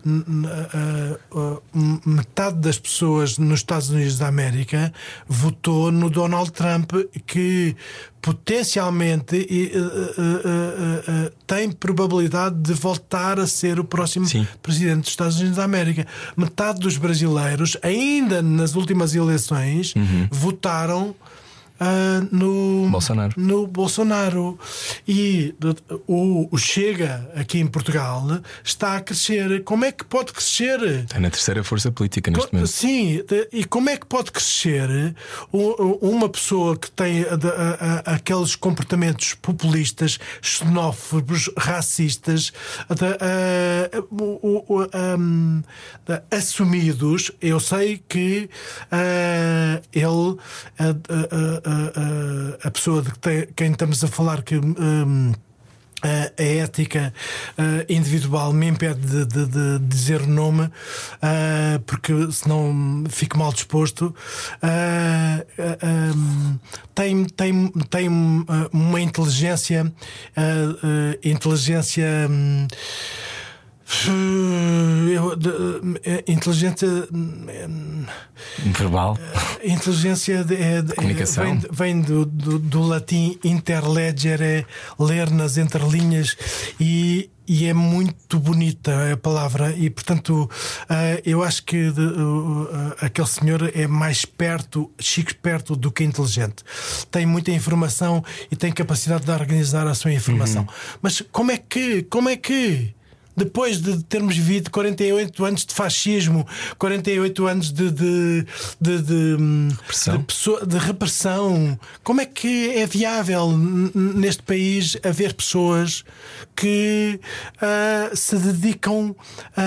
metade das pessoas nos Estados Unidos da América votou no Donald Trump, que potencialmente eh, eh, eh, tem probabilidade de voltar a ser o próximo Sim. presidente dos Estados Unidos da América. Metade dos brasileiros, ainda nas últimas eleições, votaram. Ah, no Bolsonaro. no Bolsonaro. E o, o Chega aqui em Portugal está a crescer. Como é que pode crescer? Está na terceira força política neste momento. Sim, e como é que pode crescer uma pessoa que tem a- a- a- aqueles comportamentos populistas, xenófobos, racistas, um, assumidos? Eu sei que ah, ele, a, a- a- pessoa de quem estamos a falar, que. hum, a ética ah, individual me impede de, de- de dizer o nome ah, porque senão fico mal disposto. Ah, hum, tem, tem, tem uma inteligência, inteligência. hum, eu- de- eh, inteligência hum, Verbal. Inteligência de- é, de- Comunicação. vem, vem do, do, do latim interledger, é ler nas entrelinhas e, e é muito bonita a palavra. E portanto, ah, eu acho que aquele senhor é mais perto, chico esperto do que inteligente. Tem muita informação e tem capacidade de organizar a sua informação. Mas como é que, como é que depois de termos vivido 48 anos de fascismo, 48 anos de, de, de, de, hum, Repressão. de pessoa- de repressão, como é que é viável neste país haver pessoas que ah, se dedicam a,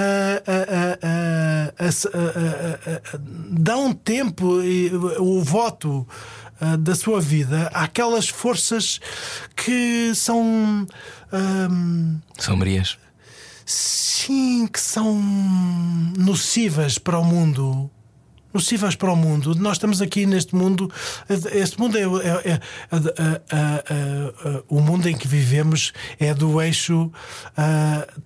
a- a- a- dão tempo e o voto ah, da sua vida àquelas forças que são. hum, São Marias. Sim, que são nocivas para o mundo. Nocivas para o mundo. Nós estamos aqui neste mundo. Este mundo é, é- é- a- a- a- o mundo em que vivemos é do eixo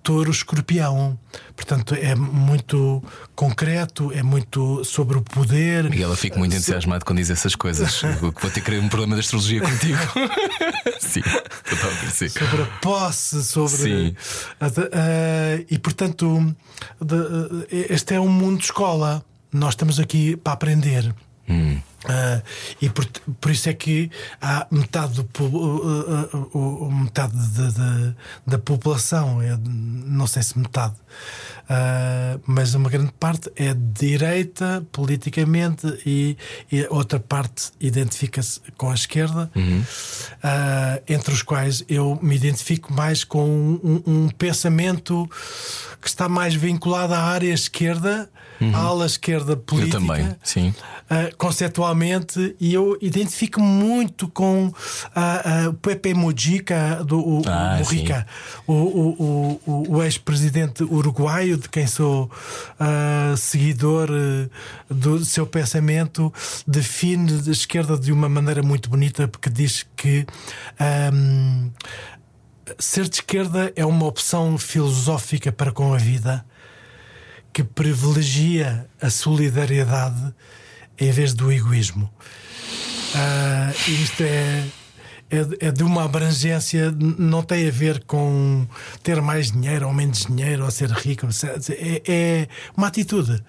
touro-escorpião. Portanto, é muito concreto, é muito sobre o poder. Miguel, eu fico muito entusiasmado quando diz essas coisas. Vou ter que criar um problema de astrologia contigo. sim, totalmente. Sim. sobre a posse, sobre. Sim. a- e portanto, de- este é um mundo de escola. Nós estamos aqui para aprender. Ah, e por, por isso é que há metade, do, uh, uh, uh, uh, metade da- da- da população, é, não sei se metade, ah, mas uma grande parte é de direita politicamente e, e outra parte identifica-se com a esquerda, ah, entre os quais eu me identifico mais com um, um pensamento que está mais vinculado à área esquerda, à ala esquerda Eu política. também, sim. Uh, conceptualmente e eu identifico muito com uh, uh, o Pepe Mujica do o, Ah, o Mujica, o, o, o, o ex-presidente uruguaio de quem sou seguidor do seu pensamento define a esquerda de uma maneira muito bonita porque diz que um, ser de esquerda é uma opção filosófica para com a vida que privilegia a solidariedade em vez do egoísmo. Ah, isto é, é, é de uma abrangência, não tem a ver com ter mais dinheiro ou menos dinheiro, ou ser rico. É, é uma atitude.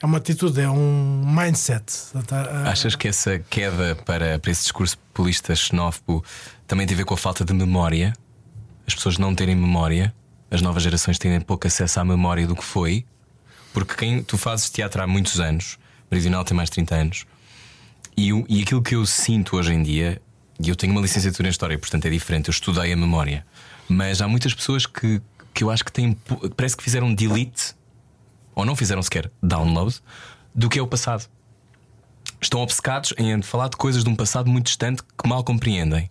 É uma atitude, é um mindset. Tá, Achas que essa queda para, para esse discurso populista xenófobo também tem a ver com a falta de memória? As pessoas não terem memória, as novas gerações têm pouco acesso à memória do que foi, porque quem tu fazes teatro há muitos anos, Meridional tem mais de 30 anos, e, o- e aquilo que eu sinto hoje em dia, e eu tenho uma licenciatura em História, portanto é diferente, eu estudei a memória, mas há muitas pessoas que, que eu acho que têm, parece que fizeram delete, ou não fizeram sequer download, do que é o passado. Estão obcecados em falar de coisas de um passado muito distante que mal compreendem,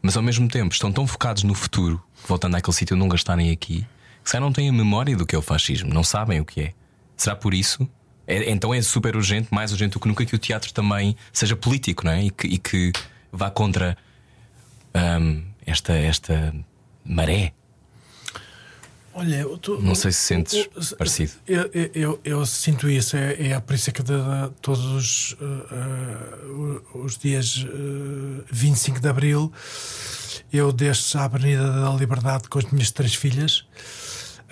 mas ao mesmo tempo estão tão focados no futuro, voltando àquele sítio nunca estarem aqui, que já não têm a memória do que é o fascismo, não sabem o que é. Será por isso? É- então é super urgente, mais urgente do que nunca, que o teatro também seja político, não é? E que, e que vá contra hum, esta, esta maré. Olha, eu tô- Não sei se sentes o- parecido. Eu, eu, eu- eu sinto isso, é, é por isso que todos os, uh, uh, os dias uh, 25 de Abril eu desço à Avenida da Liberdade com as minhas três filhas,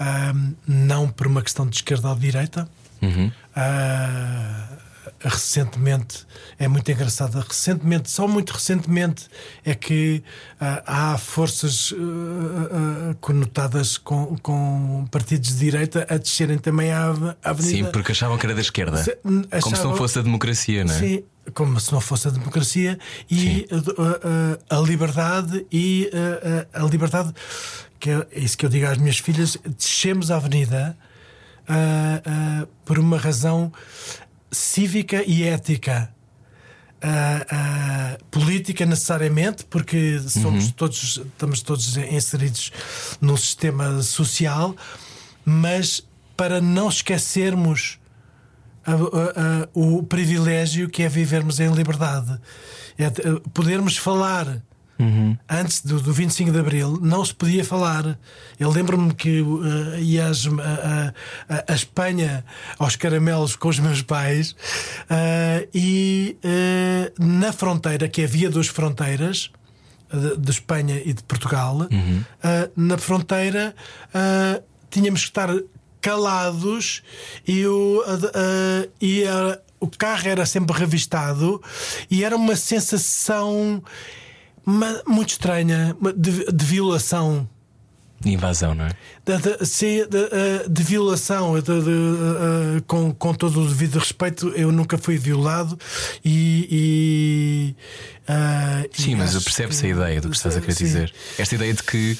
um, não por uma questão de esquerda ou de direita. Uh, recentemente é muito engraçado. Recentemente, só muito recentemente, é que ah, há forças ah, ah, conotadas com, com partidos de direita a descerem também à, à avenida. Sim, porque achavam que era da esquerda. Se- Como se achavam- não fosse a democracia, não é? Sim, como se não fosse a democracia e a, a- a liberdade e a, a- a liberdade que é isso que eu digo às minhas filhas descemos a avenida ah, ah, por uma razão cívica e ética ah, política necessariamente porque somos todos estamos todos inseridos num sistema social mas para não esquecermos a- a- a- o privilégio que é vivermos em liberdade. É eh, podermos falar. Antes do, do 25 de Abril não se podia falar. Eu lembro-me que uh, ia às- a, a- a Espanha aos caramelos com os meus pais uh, e uh, na fronteira, que havia duas fronteiras, de, de Espanha e de Portugal, uh, na fronteira uh, tínhamos que estar calados e o, uh, e, o carro era sempre revistado e era uma sensação muito estranha de, de violação. De invasão, não é? De, de, sim, de, uh, de violação, de- de, uh, uh, com, com todo o devido respeito, eu nunca fui violado e. e, uh, e Sim, mas acho percebe-se que- a ideia do que estás a querer Sim. dizer. Esta ideia de que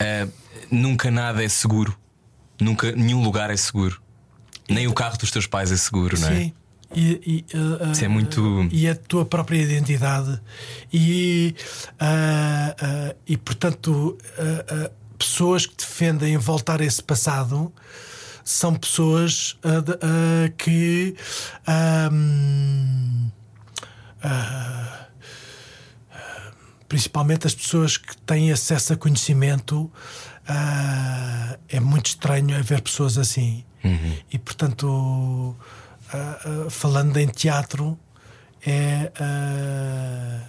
ah, nunca nada é seguro, nunca nenhum lugar é seguro, nem o carro dos teus pais é seguro, não é? Sim. E, e, uh, Isso é muito- e a tua própria identidade e uh, uh, e portanto pessoas que defendem voltar a esse passado são pessoas que um, uh, principalmente as pessoas que têm acesso a conhecimento, é muito estranho haver pessoas assim. E portanto, ah, falando em teatro, é. ah,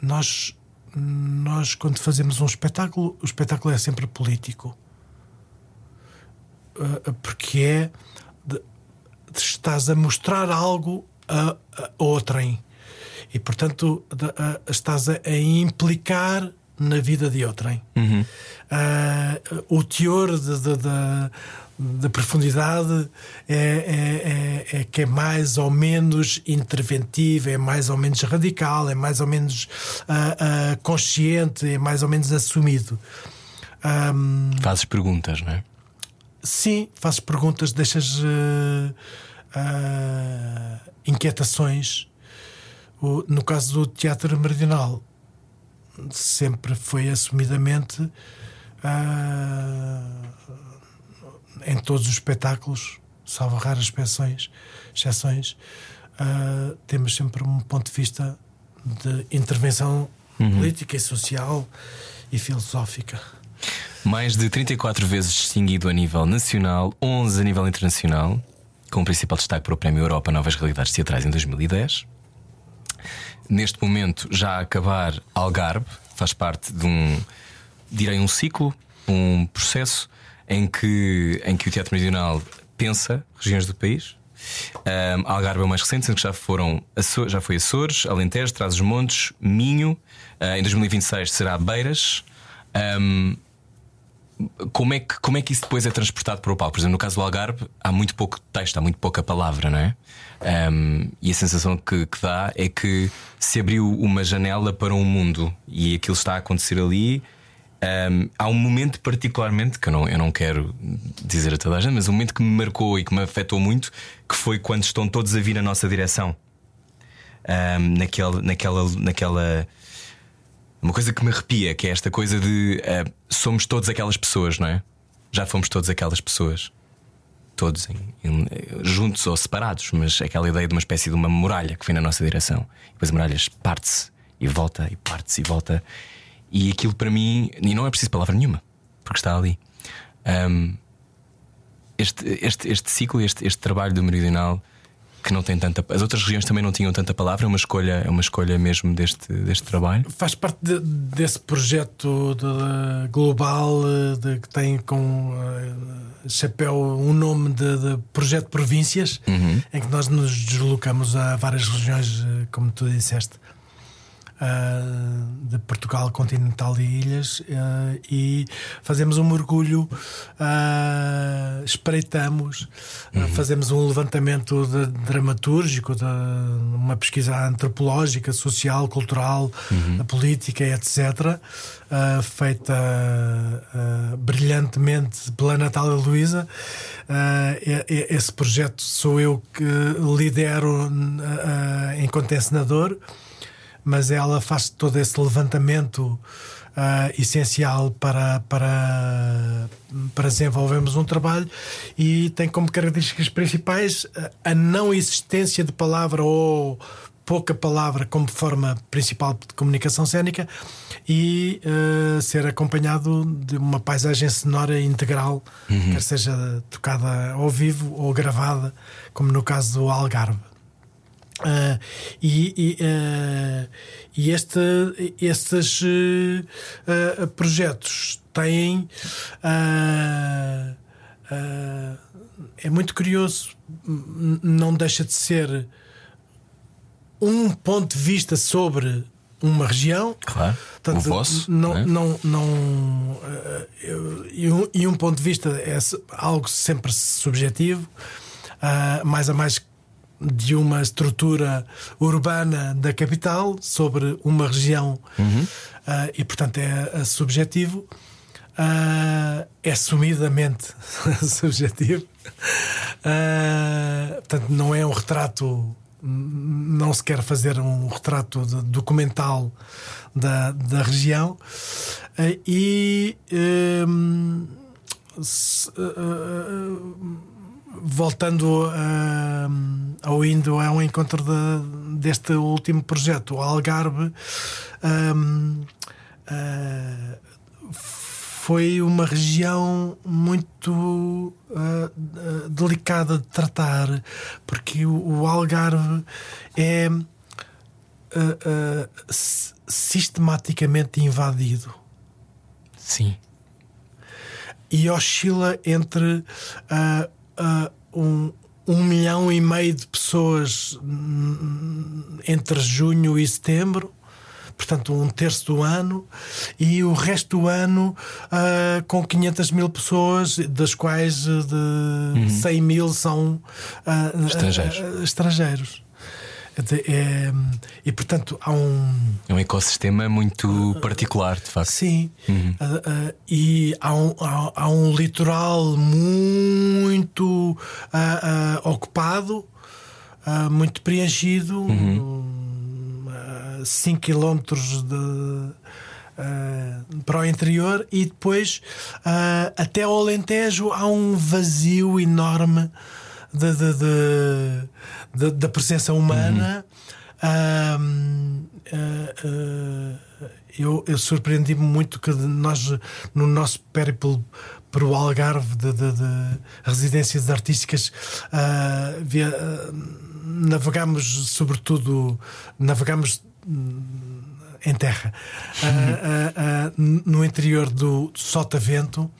nós, nós, quando fazemos um espetáculo, o espetáculo é sempre político. Porque é. de- estás a mostrar algo a, a outrem e portanto a- estás a, a implicar na vida de outrem Ah, o teor de- de- de- da profundidade é, é- é- é que é mais ou menos interventivo, é mais ou menos radical, é mais ou menos ah, ah, consciente, é mais ou menos assumido. Ahm, Fazes perguntas, não é? Sim, fazes perguntas, deixas ah, inquietações. O- no caso do teatro meridional, sempre foi assumidamente ah, em todos os espetáculos, salvo raras exceções, exceções ah, temos sempre um ponto de vista de intervenção política e social e filosófica. Mais de 34 vezes distinguido a nível nacional, 11 a nível internacional, com o principal destaque para o Prémio Europa Novas Realidades Teatrais em 2010. Neste momento, já a acabar Algarve, faz parte de um, direi, um ciclo, um processo em que, em que o Teatro Meridional pensa regiões do país. Um, Algarve é o mais recente, sendo que já foram já foi Açores, Alentejo, Trás-os-Montes, Minho. Uh, em 2026 será Beiras. Um, como é, que, como é que isso depois é transportado para o palco? Por exemplo, no caso do Algarve, há muito pouco texto, há muito pouca palavra, não é? Um, e a sensação que, que, dá é que se abriu uma janela para um mundo e aquilo está a acontecer ali. Um, há um momento particularmente que eu não, eu não quero dizer a toda a gente, mas um momento que me marcou e que me afetou muito, que foi quando estão todos a vir na nossa direção. Um, naquela, naquela, naquela uma coisa que me arrepia, que é esta coisa de uh, somos todos aquelas pessoas, não é? Já fomos todos aquelas pessoas. Todos em, em, juntos ou separados, mas aquela ideia de uma espécie de uma muralha que vem na nossa direção. E depois a muralha parte-se e volta, e parte-se e volta. E aquilo para mim, e não é preciso palavra nenhuma, porque está ali. Um, este, este, este ciclo, este, este trabalho do Meridional que não tem tanta. As outras regiões também não tinham tanta palavra, é uma escolha, é uma escolha mesmo deste, deste trabalho. Faz parte de, desse projeto de, global de, que tem com uh, chapéu um nome de, Projeto Províncias, uhum. em que nós nos deslocamos a várias regiões, eh, como tu disseste uh, de Portugal continental e ilhas uh, e fazemos um mergulho, uh, espreitamos, uhum. fazemos um levantamento de, dramatúrgico, de uma pesquisa antropológica, social, cultural, uhum. política, etc. feita brilhantemente pela Natália Luísa. esse projeto sou eu que lidero enquanto encenador mas ela faz todo esse levantamento uh, essencial para, para, para desenvolvermos um trabalho e tem como características principais a não existência de palavra ou pouca palavra como forma principal de comunicação cênica e uh, ser acompanhado de uma paisagem sonora integral, uhum. quer seja tocada ao vivo ou gravada, como no caso do Algarve. Uh, e, e, uh, e este, estes uh, projetos têm. é muito curioso, não deixa de ser um ponto de vista sobre uma região. Claro. Portanto, o vosso, não, é? não, não, e, um, e um ponto de vista é algo sempre subjetivo, mais a mais de uma estrutura urbana da capital sobre uma região uhum. uh, e, portanto, é, é subjetivo. Uh, é sumidamente subjetivo. Uh, portanto, não é um retrato. Não se quer fazer um retrato documental da, da região. e. Se, voltando a, ao indo a um encontro de, deste último projeto, o Algarve, um, uh, foi uma região muito uh, delicada de tratar, porque o, o Algarve é uh, sistematicamente invadido. Sim. E oscila entre uh, um, um milhão e meio de pessoas entre junho e setembro portanto, um terço do ano, e o resto do ano uh, com 500 mil pessoas, das quais de uhum. 100 mil são uh, estrangeiros. Uh, estrangeiros. É, e portanto há um. É um ecossistema muito particular, de facto. Sim. Uhum. Uh, uh, e há um, há, há, um litoral muito uh, ocupado, muito preenchido, 5 km uhum. de. para o interior e depois até ao Alentejo há um vazio enorme de, de, de, da presença humana. Uhum. Uh, uh, eu, eu surpreendi-me muito que nós, no nosso périplo para o Algarve de, de, de residências artísticas, uh, via, navegamos, sobretudo, navegamos em terra, uhum. no interior do Sotavento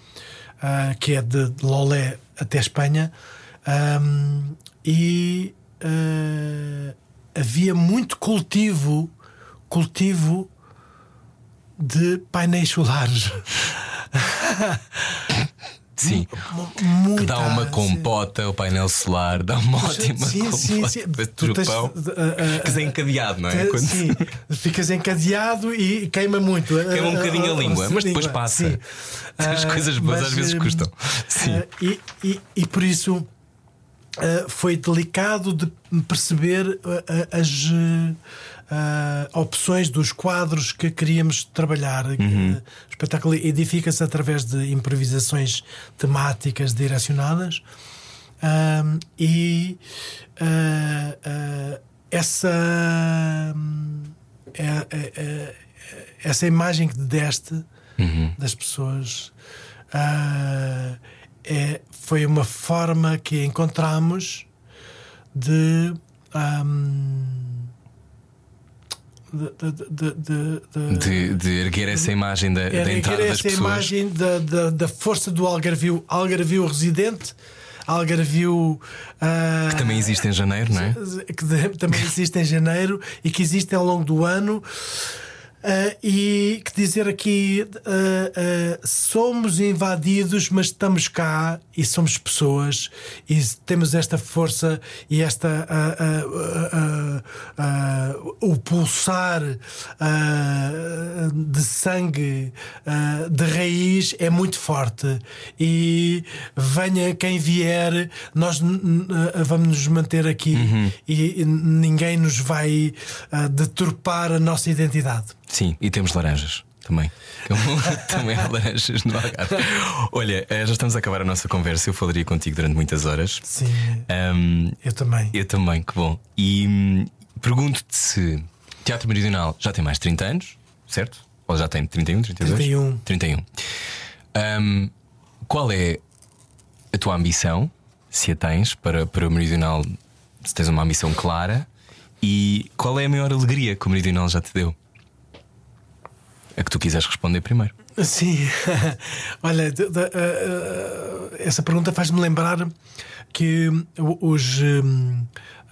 ah, que é de, de Lolé até Espanha, Ahm, e ah, havia muito cultivo, cultivo de painéis solares. Sim. Muita, Que dá uma sim. compota, o painel solar, dá uma ótima Sim, compota. sim, sim. Tu tens- pão. ah, Que é encadeado, não é? Te- Quando- Sim, ficas encadeado e queima muito. Queima um bocadinho a língua, mas depois passa. sim. As coisas boas mas, às vezes custam. Sim. e, e, e por isso ah, foi delicado de perceber ah, ah, as ah, opções dos quadros que queríamos trabalhar. Uhum. O espetáculo edifica-se através de improvisações temáticas direcionadas. Ahm, e essa essa imagem que deste das pessoas é, foi uma forma que encontramos de, ahm, de, de- de- de- erguer essa imagem da, entrada erguer das essa pessoas. imagem da, da, da força do Algarvio, Algarvio residente, Algarvio ah, Que também existe em janeiro, não é? que também existe em janeiro e que existe ao longo do ano. Ah, e que dizer aqui ah, ah, somos invadidos, mas estamos cá e somos pessoas e temos esta força e esta o pulsar de sangue de raiz é muito forte e venha quem vier, nós vamos nos manter aqui e, e ninguém nos vai deturpar a nossa identidade. Sim, e temos laranjas também. também há laranjas no Algarve. Olha, eh, já estamos a acabar a nossa conversa. Eu falaria contigo durante muitas horas. Sim, Ahm, eu também. eu também, que bom. E hum, pergunto-te se Teatro Meridional já tem mais de 30 anos, certo? Ou já tem 31, 32? 31. 31. Ahm, qual é a tua ambição, se a tens, para, para o Meridional? Se tens uma ambição clara? E qual é a maior alegria que o Meridional já te deu? A que tu quiseres responder primeiro. Sim, olha, de- de- eh, eh, essa pergunta faz-me lembrar que os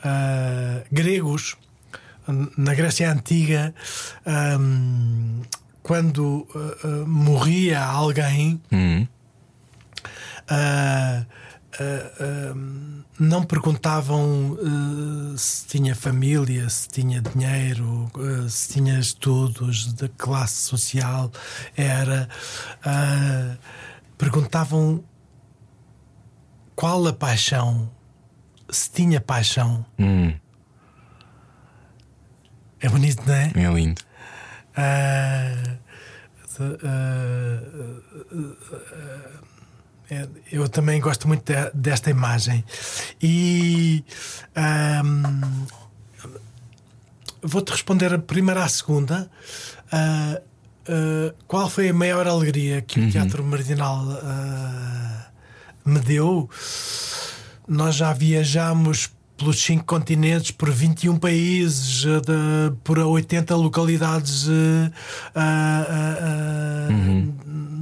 ah, gregos, na Grécia Antiga, hum, quando morria alguém, Hum, ah, ah, não perguntavam ah, se tinha família, se tinha dinheiro, ah, se tinha estudos, de classe social era. perguntavam qual a paixão, se tinha paixão. hum, É bonito, não é? é lindo. Ah, ah, é, eu também gosto muito de- desta imagem. E ahm, vou-te responder primeiro à segunda. Ah, ah, qual foi a maior alegria que o Teatro Meridional ah, me deu? Nós já viajamos pelos cinco continentes, por 21 países, eh, de- por 80 localidades eh, ah, ah, ah,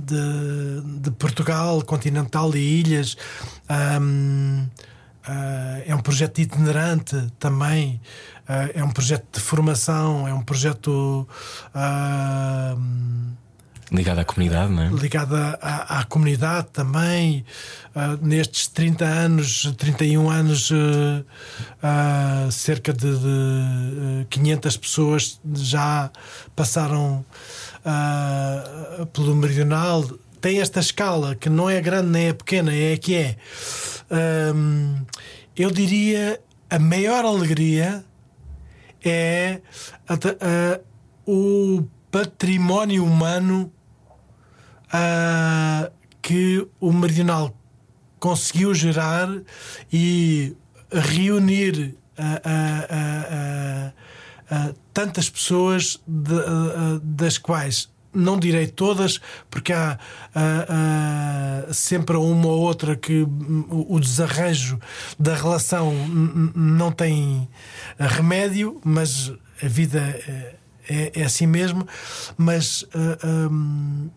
de, de Portugal, continental e ilhas. Ah, é um projeto itinerante também. É um projeto de formação, é um projeto Ligado à comunidade, não é? ligada à, à comunidade também. Ah, nestes 30 anos, 31 anos, ah, ah, cerca de, de, ah, 500 pessoas já passaram pelo Meridional. Tem esta escala que não é grande nem é pequena, é a que é. Eu diria a maior alegria é a- a- o património humano ah, que o Meridional conseguiu gerar e reunir ah, tantas pessoas de- das quais não direi todas, porque há ah, ah, sempre uma ou outra que hum, o desarranjo da relação n- n- não tem remédio, mas a vida é, é- é assim mesmo. Mas ah, hum,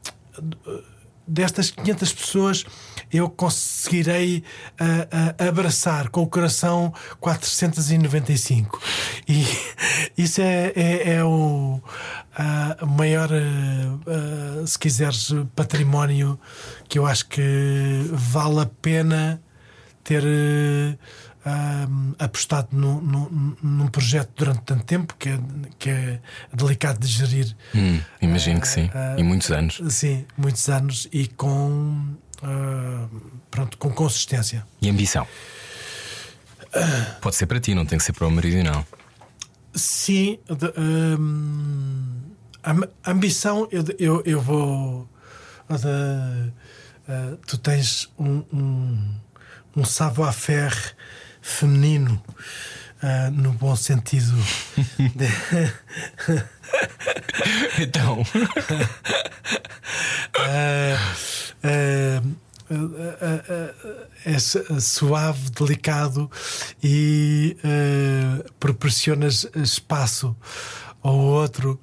destas 500 pessoas eu conseguirei uh, uh, abraçar com o coração 495. E isso é, é, é o uh, maior, se quiseres, património que eu acho que vale a pena ter um, apostado no, no, num projeto durante tanto tempo que é, que é delicado de gerir. Hum, imagino uh, que sim. Uh, e muitos anos. Sim, muitos anos e com, uh, pronto, com consistência. E ambição? Pode ser para ti, não tem que ser para o meridional. Sim, de, um, a ambição, eu, eu, eu vou. De, tu tens um, um, um savoir-faire feminino, uh, no bom sentido. De... então. uh, é suave, delicado e proporcionas espaço ao outro.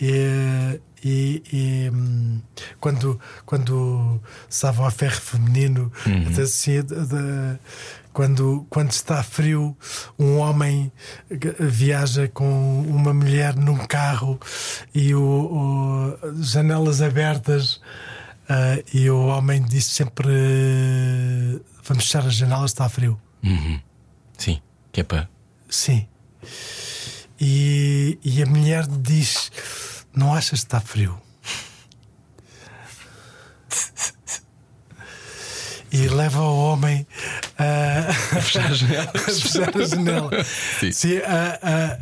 E, e, e hum, quando, quando sabe ferro feminino, uhum. assim, de, de, quando, quando está frio, um homem viaja com uma mulher num carro e o, o janelas abertas. Uh, e o homem diz sempre: Vamos fechar as janelas, está frio. Uhum. Sim, que é para. Sim. E, e a mulher diz: Não achas que está frio? e leva o homem a, a fechar a janela. a fechar a janela. Sim. Sim a, a,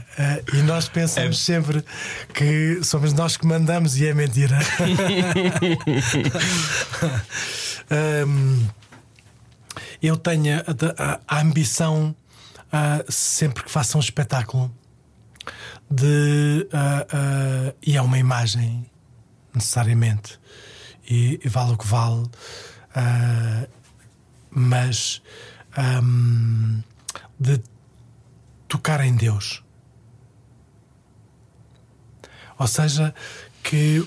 e nós pensamos é. sempre que somos nós que mandamos e é mentira. um, eu tenho a, a ambição, uh, sempre que faço um espetáculo, de. Uh, uh, e é uma imagem, necessariamente, e, e vale o que vale. Uh, mas um, de tocar em Deus. Ou seja, que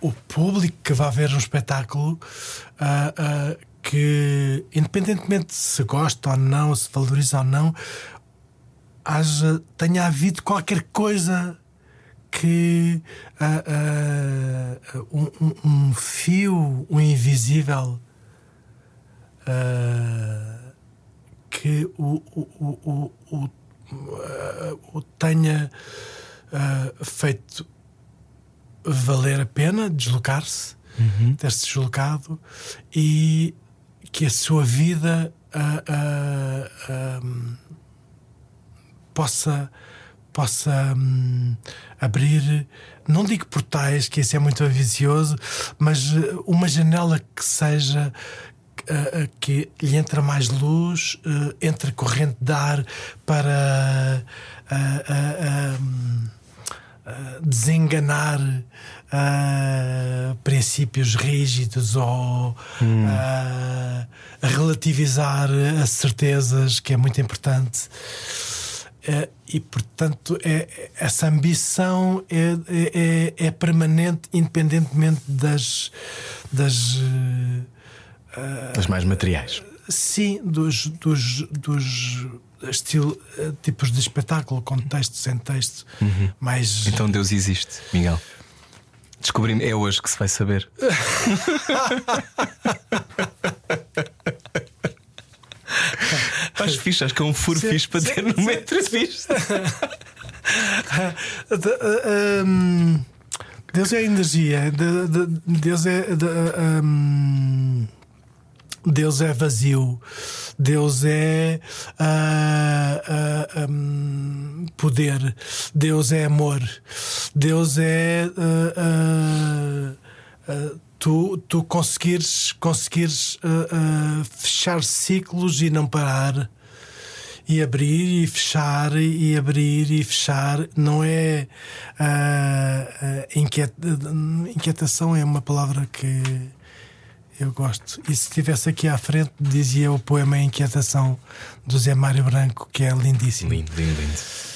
o público que vai ver um espetáculo, uh, uh, que independentemente se gosta ou não, se valoriza ou não, haja, tenha havido qualquer coisa que uh, um, um, fio, um invisível uh, que o, o, o, o, o tenha uh, feito valer a pena deslocar-se, uhum. ter-se deslocado e que a sua vida uh, um, possa possa um, abrir, não digo portais, que isso é muito ambicioso, mas uma janela que seja uh, que lhe entra mais luz, uh, entra corrente de ar para desenganar princípios rígidos ou hum. relativizar as certezas, que é muito importante. Uh, e portanto é, essa ambição é, é, é, permanente independentemente das das uh, as mais materiais. Sim, dos, dos, dos estilo, eh, tipos de espetáculo, com texto, sem texto. Uhum. Mais... Então Deus existe, Miguel. Descobrimos, é hoje que se vai saber. Faz fixe, acho que é um furo fixe para sim, ter numa entrevista. Deus é energia, Deus é. Um, Deus é vazio, Deus é uh, uh, um, poder, Deus é amor, Deus é uh, tu, tu conseguires, conseguires fechar ciclos e não parar. E abrir e fechar, e abrir e fechar, não é inquietação, é uma palavra que eu gosto. E se estivesse aqui à frente, dizia o poema Inquietação do Zé Mário Branco, que é lindíssimo. Lindo, lindo, lindo.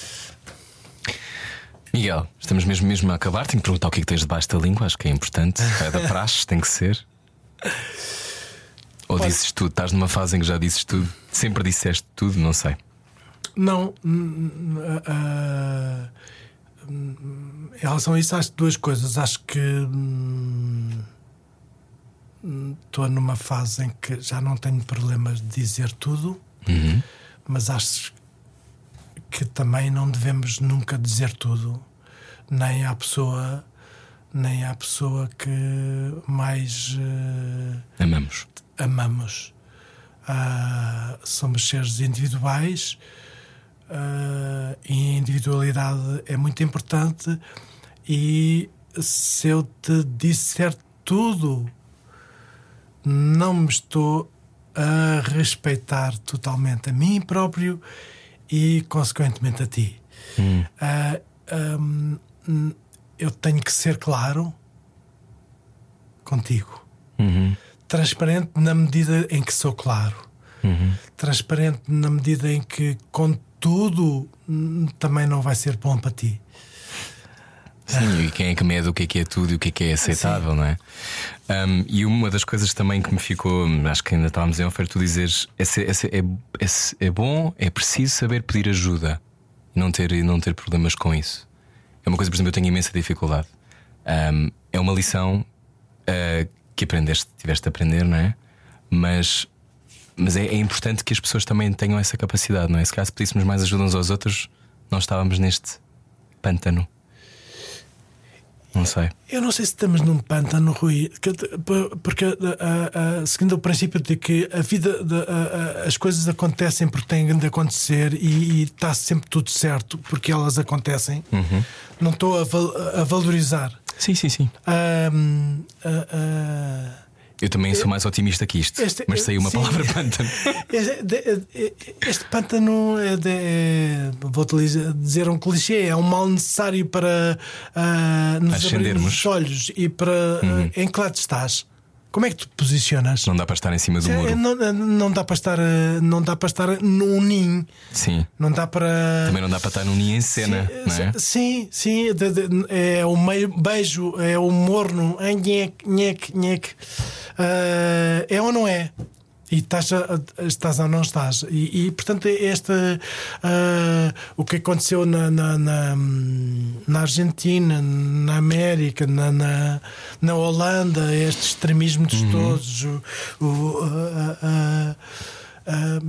Miguel, estamos mesmo, mesmo a acabar. Tenho que perguntar o que é que tens debaixo da língua, acho que é importante. É da praxe, tem que ser. Ou Olha- dizes tudo, estás numa fase em que já dizes tudo, sempre disseste tudo, não sei. Não, hum, hum, hum, em relação a isso, acho duas coisas. Acho que hum, hum, estou numa fase em que já não tenho problemas de dizer tudo, mas acho que também não devemos nunca dizer tudo, nem à pessoa, nem à pessoa que mais. eh, Amamos. amamos. Ah, somos seres individuais ah, e a individualidade é muito importante. E se eu te disser tudo, não me estou a respeitar totalmente a mim próprio e, consequentemente, a ti. Ah, hum, eu tenho que ser claro contigo transparente na medida em que sou claro, transparente na medida em que, contudo, hum, também não vai ser bom para ti. Sim, e quem é que mede o que é que é tudo e o que é que é aceitável, não é? Um, e uma das coisas também que me ficou, acho que ainda estávamos em oferta, tu dizeres é, é, é, é bom, é preciso saber pedir ajuda e não ter, não ter problemas com isso. É uma coisa, por exemplo, eu tenho imensa dificuldade. Um, é uma lição uh, que aprendeste, tiveste a aprender, não é? Mas, mas é, é importante que as pessoas também tenham essa capacidade, não é? Se caso pedíssemos mais ajuda uns aos outros, nós estávamos neste pântano. Não sei. Eu não sei se estamos num pântano, Rui, que- porque seguindo o princípio de que a vida, as coisas acontecem porque têm de acontecer e, está sempre tudo certo porque elas acontecem, não estou a, val- a valorizar. Sim, sim, sim. Ah, Eu também sou mais otimista que isto. Este- mas saiu uma sim. palavra pântano. Este, de- este pântano é, de, é vou dizer um clichê, é um mal necessário para ah, nos Ascendermos. abrirmos os olhos e para ah, em que lado estás? Como é que tu posicionas? Não dá para estar em cima do É, muro. não, não dá para estar ah, não dá para estar num ninho, Sim. não dá para Também não dá para estar num ninho em cena, não é? Sim, sim, de- é o meio beijo, é o morno, é nhec, nhec, nhec. É ou não é? E estás, a- estás ou não estás? E, e, portanto, este, ah, o que aconteceu na, na, na, na Argentina, na América, na, na, na Holanda, este extremismo de todos, o, o, ah, ah, ah,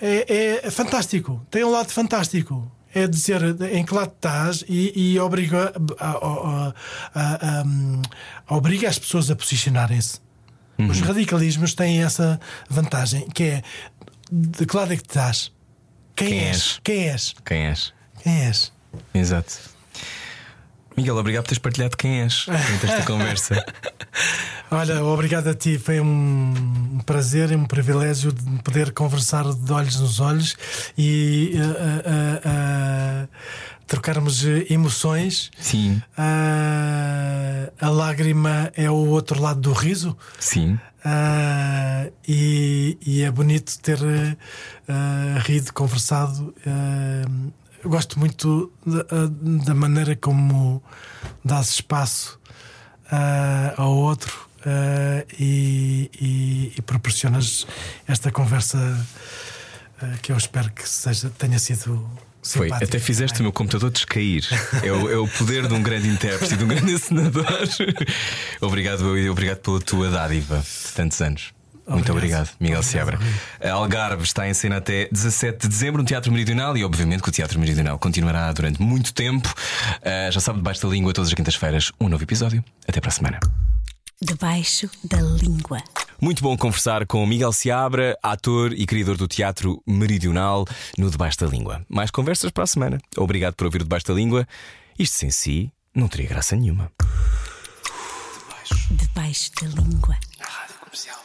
é, é fantástico, tem um lado fantástico. É dizer em que lado estás e, e obriga, a- a- a- obriga as pessoas a posicionarem-se. Os radicalismos têm essa vantagem, que é de que lado é que estás? Quem, Quem és? és? Quem és? Quem és? Quem és? Exato. Miguel, obrigado por teres partilhado quem és durante esta conversa. Olha, obrigado a ti. Foi um prazer e um privilégio de poder conversar de olhos nos olhos e ah, ah, ah, trocarmos eh, emoções. Sim, Ah, a lágrima é o outro lado do riso. sim. Ah, e, e é bonito ter ah, rido, conversado. Ah, eu gosto muito da, da maneira como dás espaço ah, ao outro ah, e, e- e proporcionas esta conversa ah, que eu espero que seja, tenha sido. Foi. Até fizeste o também. meu computador descair. É o, é o poder de um grande intérprete e de um grande encenador. obrigado, obrigado pela tua dádiva de tantos anos. Muito Obrigado. obrigado, Miguel Obrigado, Seabra. Algarve está em cena até 17 de dezembro no Teatro Meridional e, obviamente, que o Teatro Meridional continuará durante muito tempo. Ah, já sabe, debaixo da língua, todas as quintas-feiras, um novo episódio. Até para a semana. Debaixo da língua. Muito bom conversar com Miguel Seabra, ator e criador do Teatro Meridional no Debaixo da Língua. Mais conversas para a semana. Obrigado por ouvir o Debaixo da Língua. Isto sem si não teria graça nenhuma. Debaixo da língua. Rádio Comercial.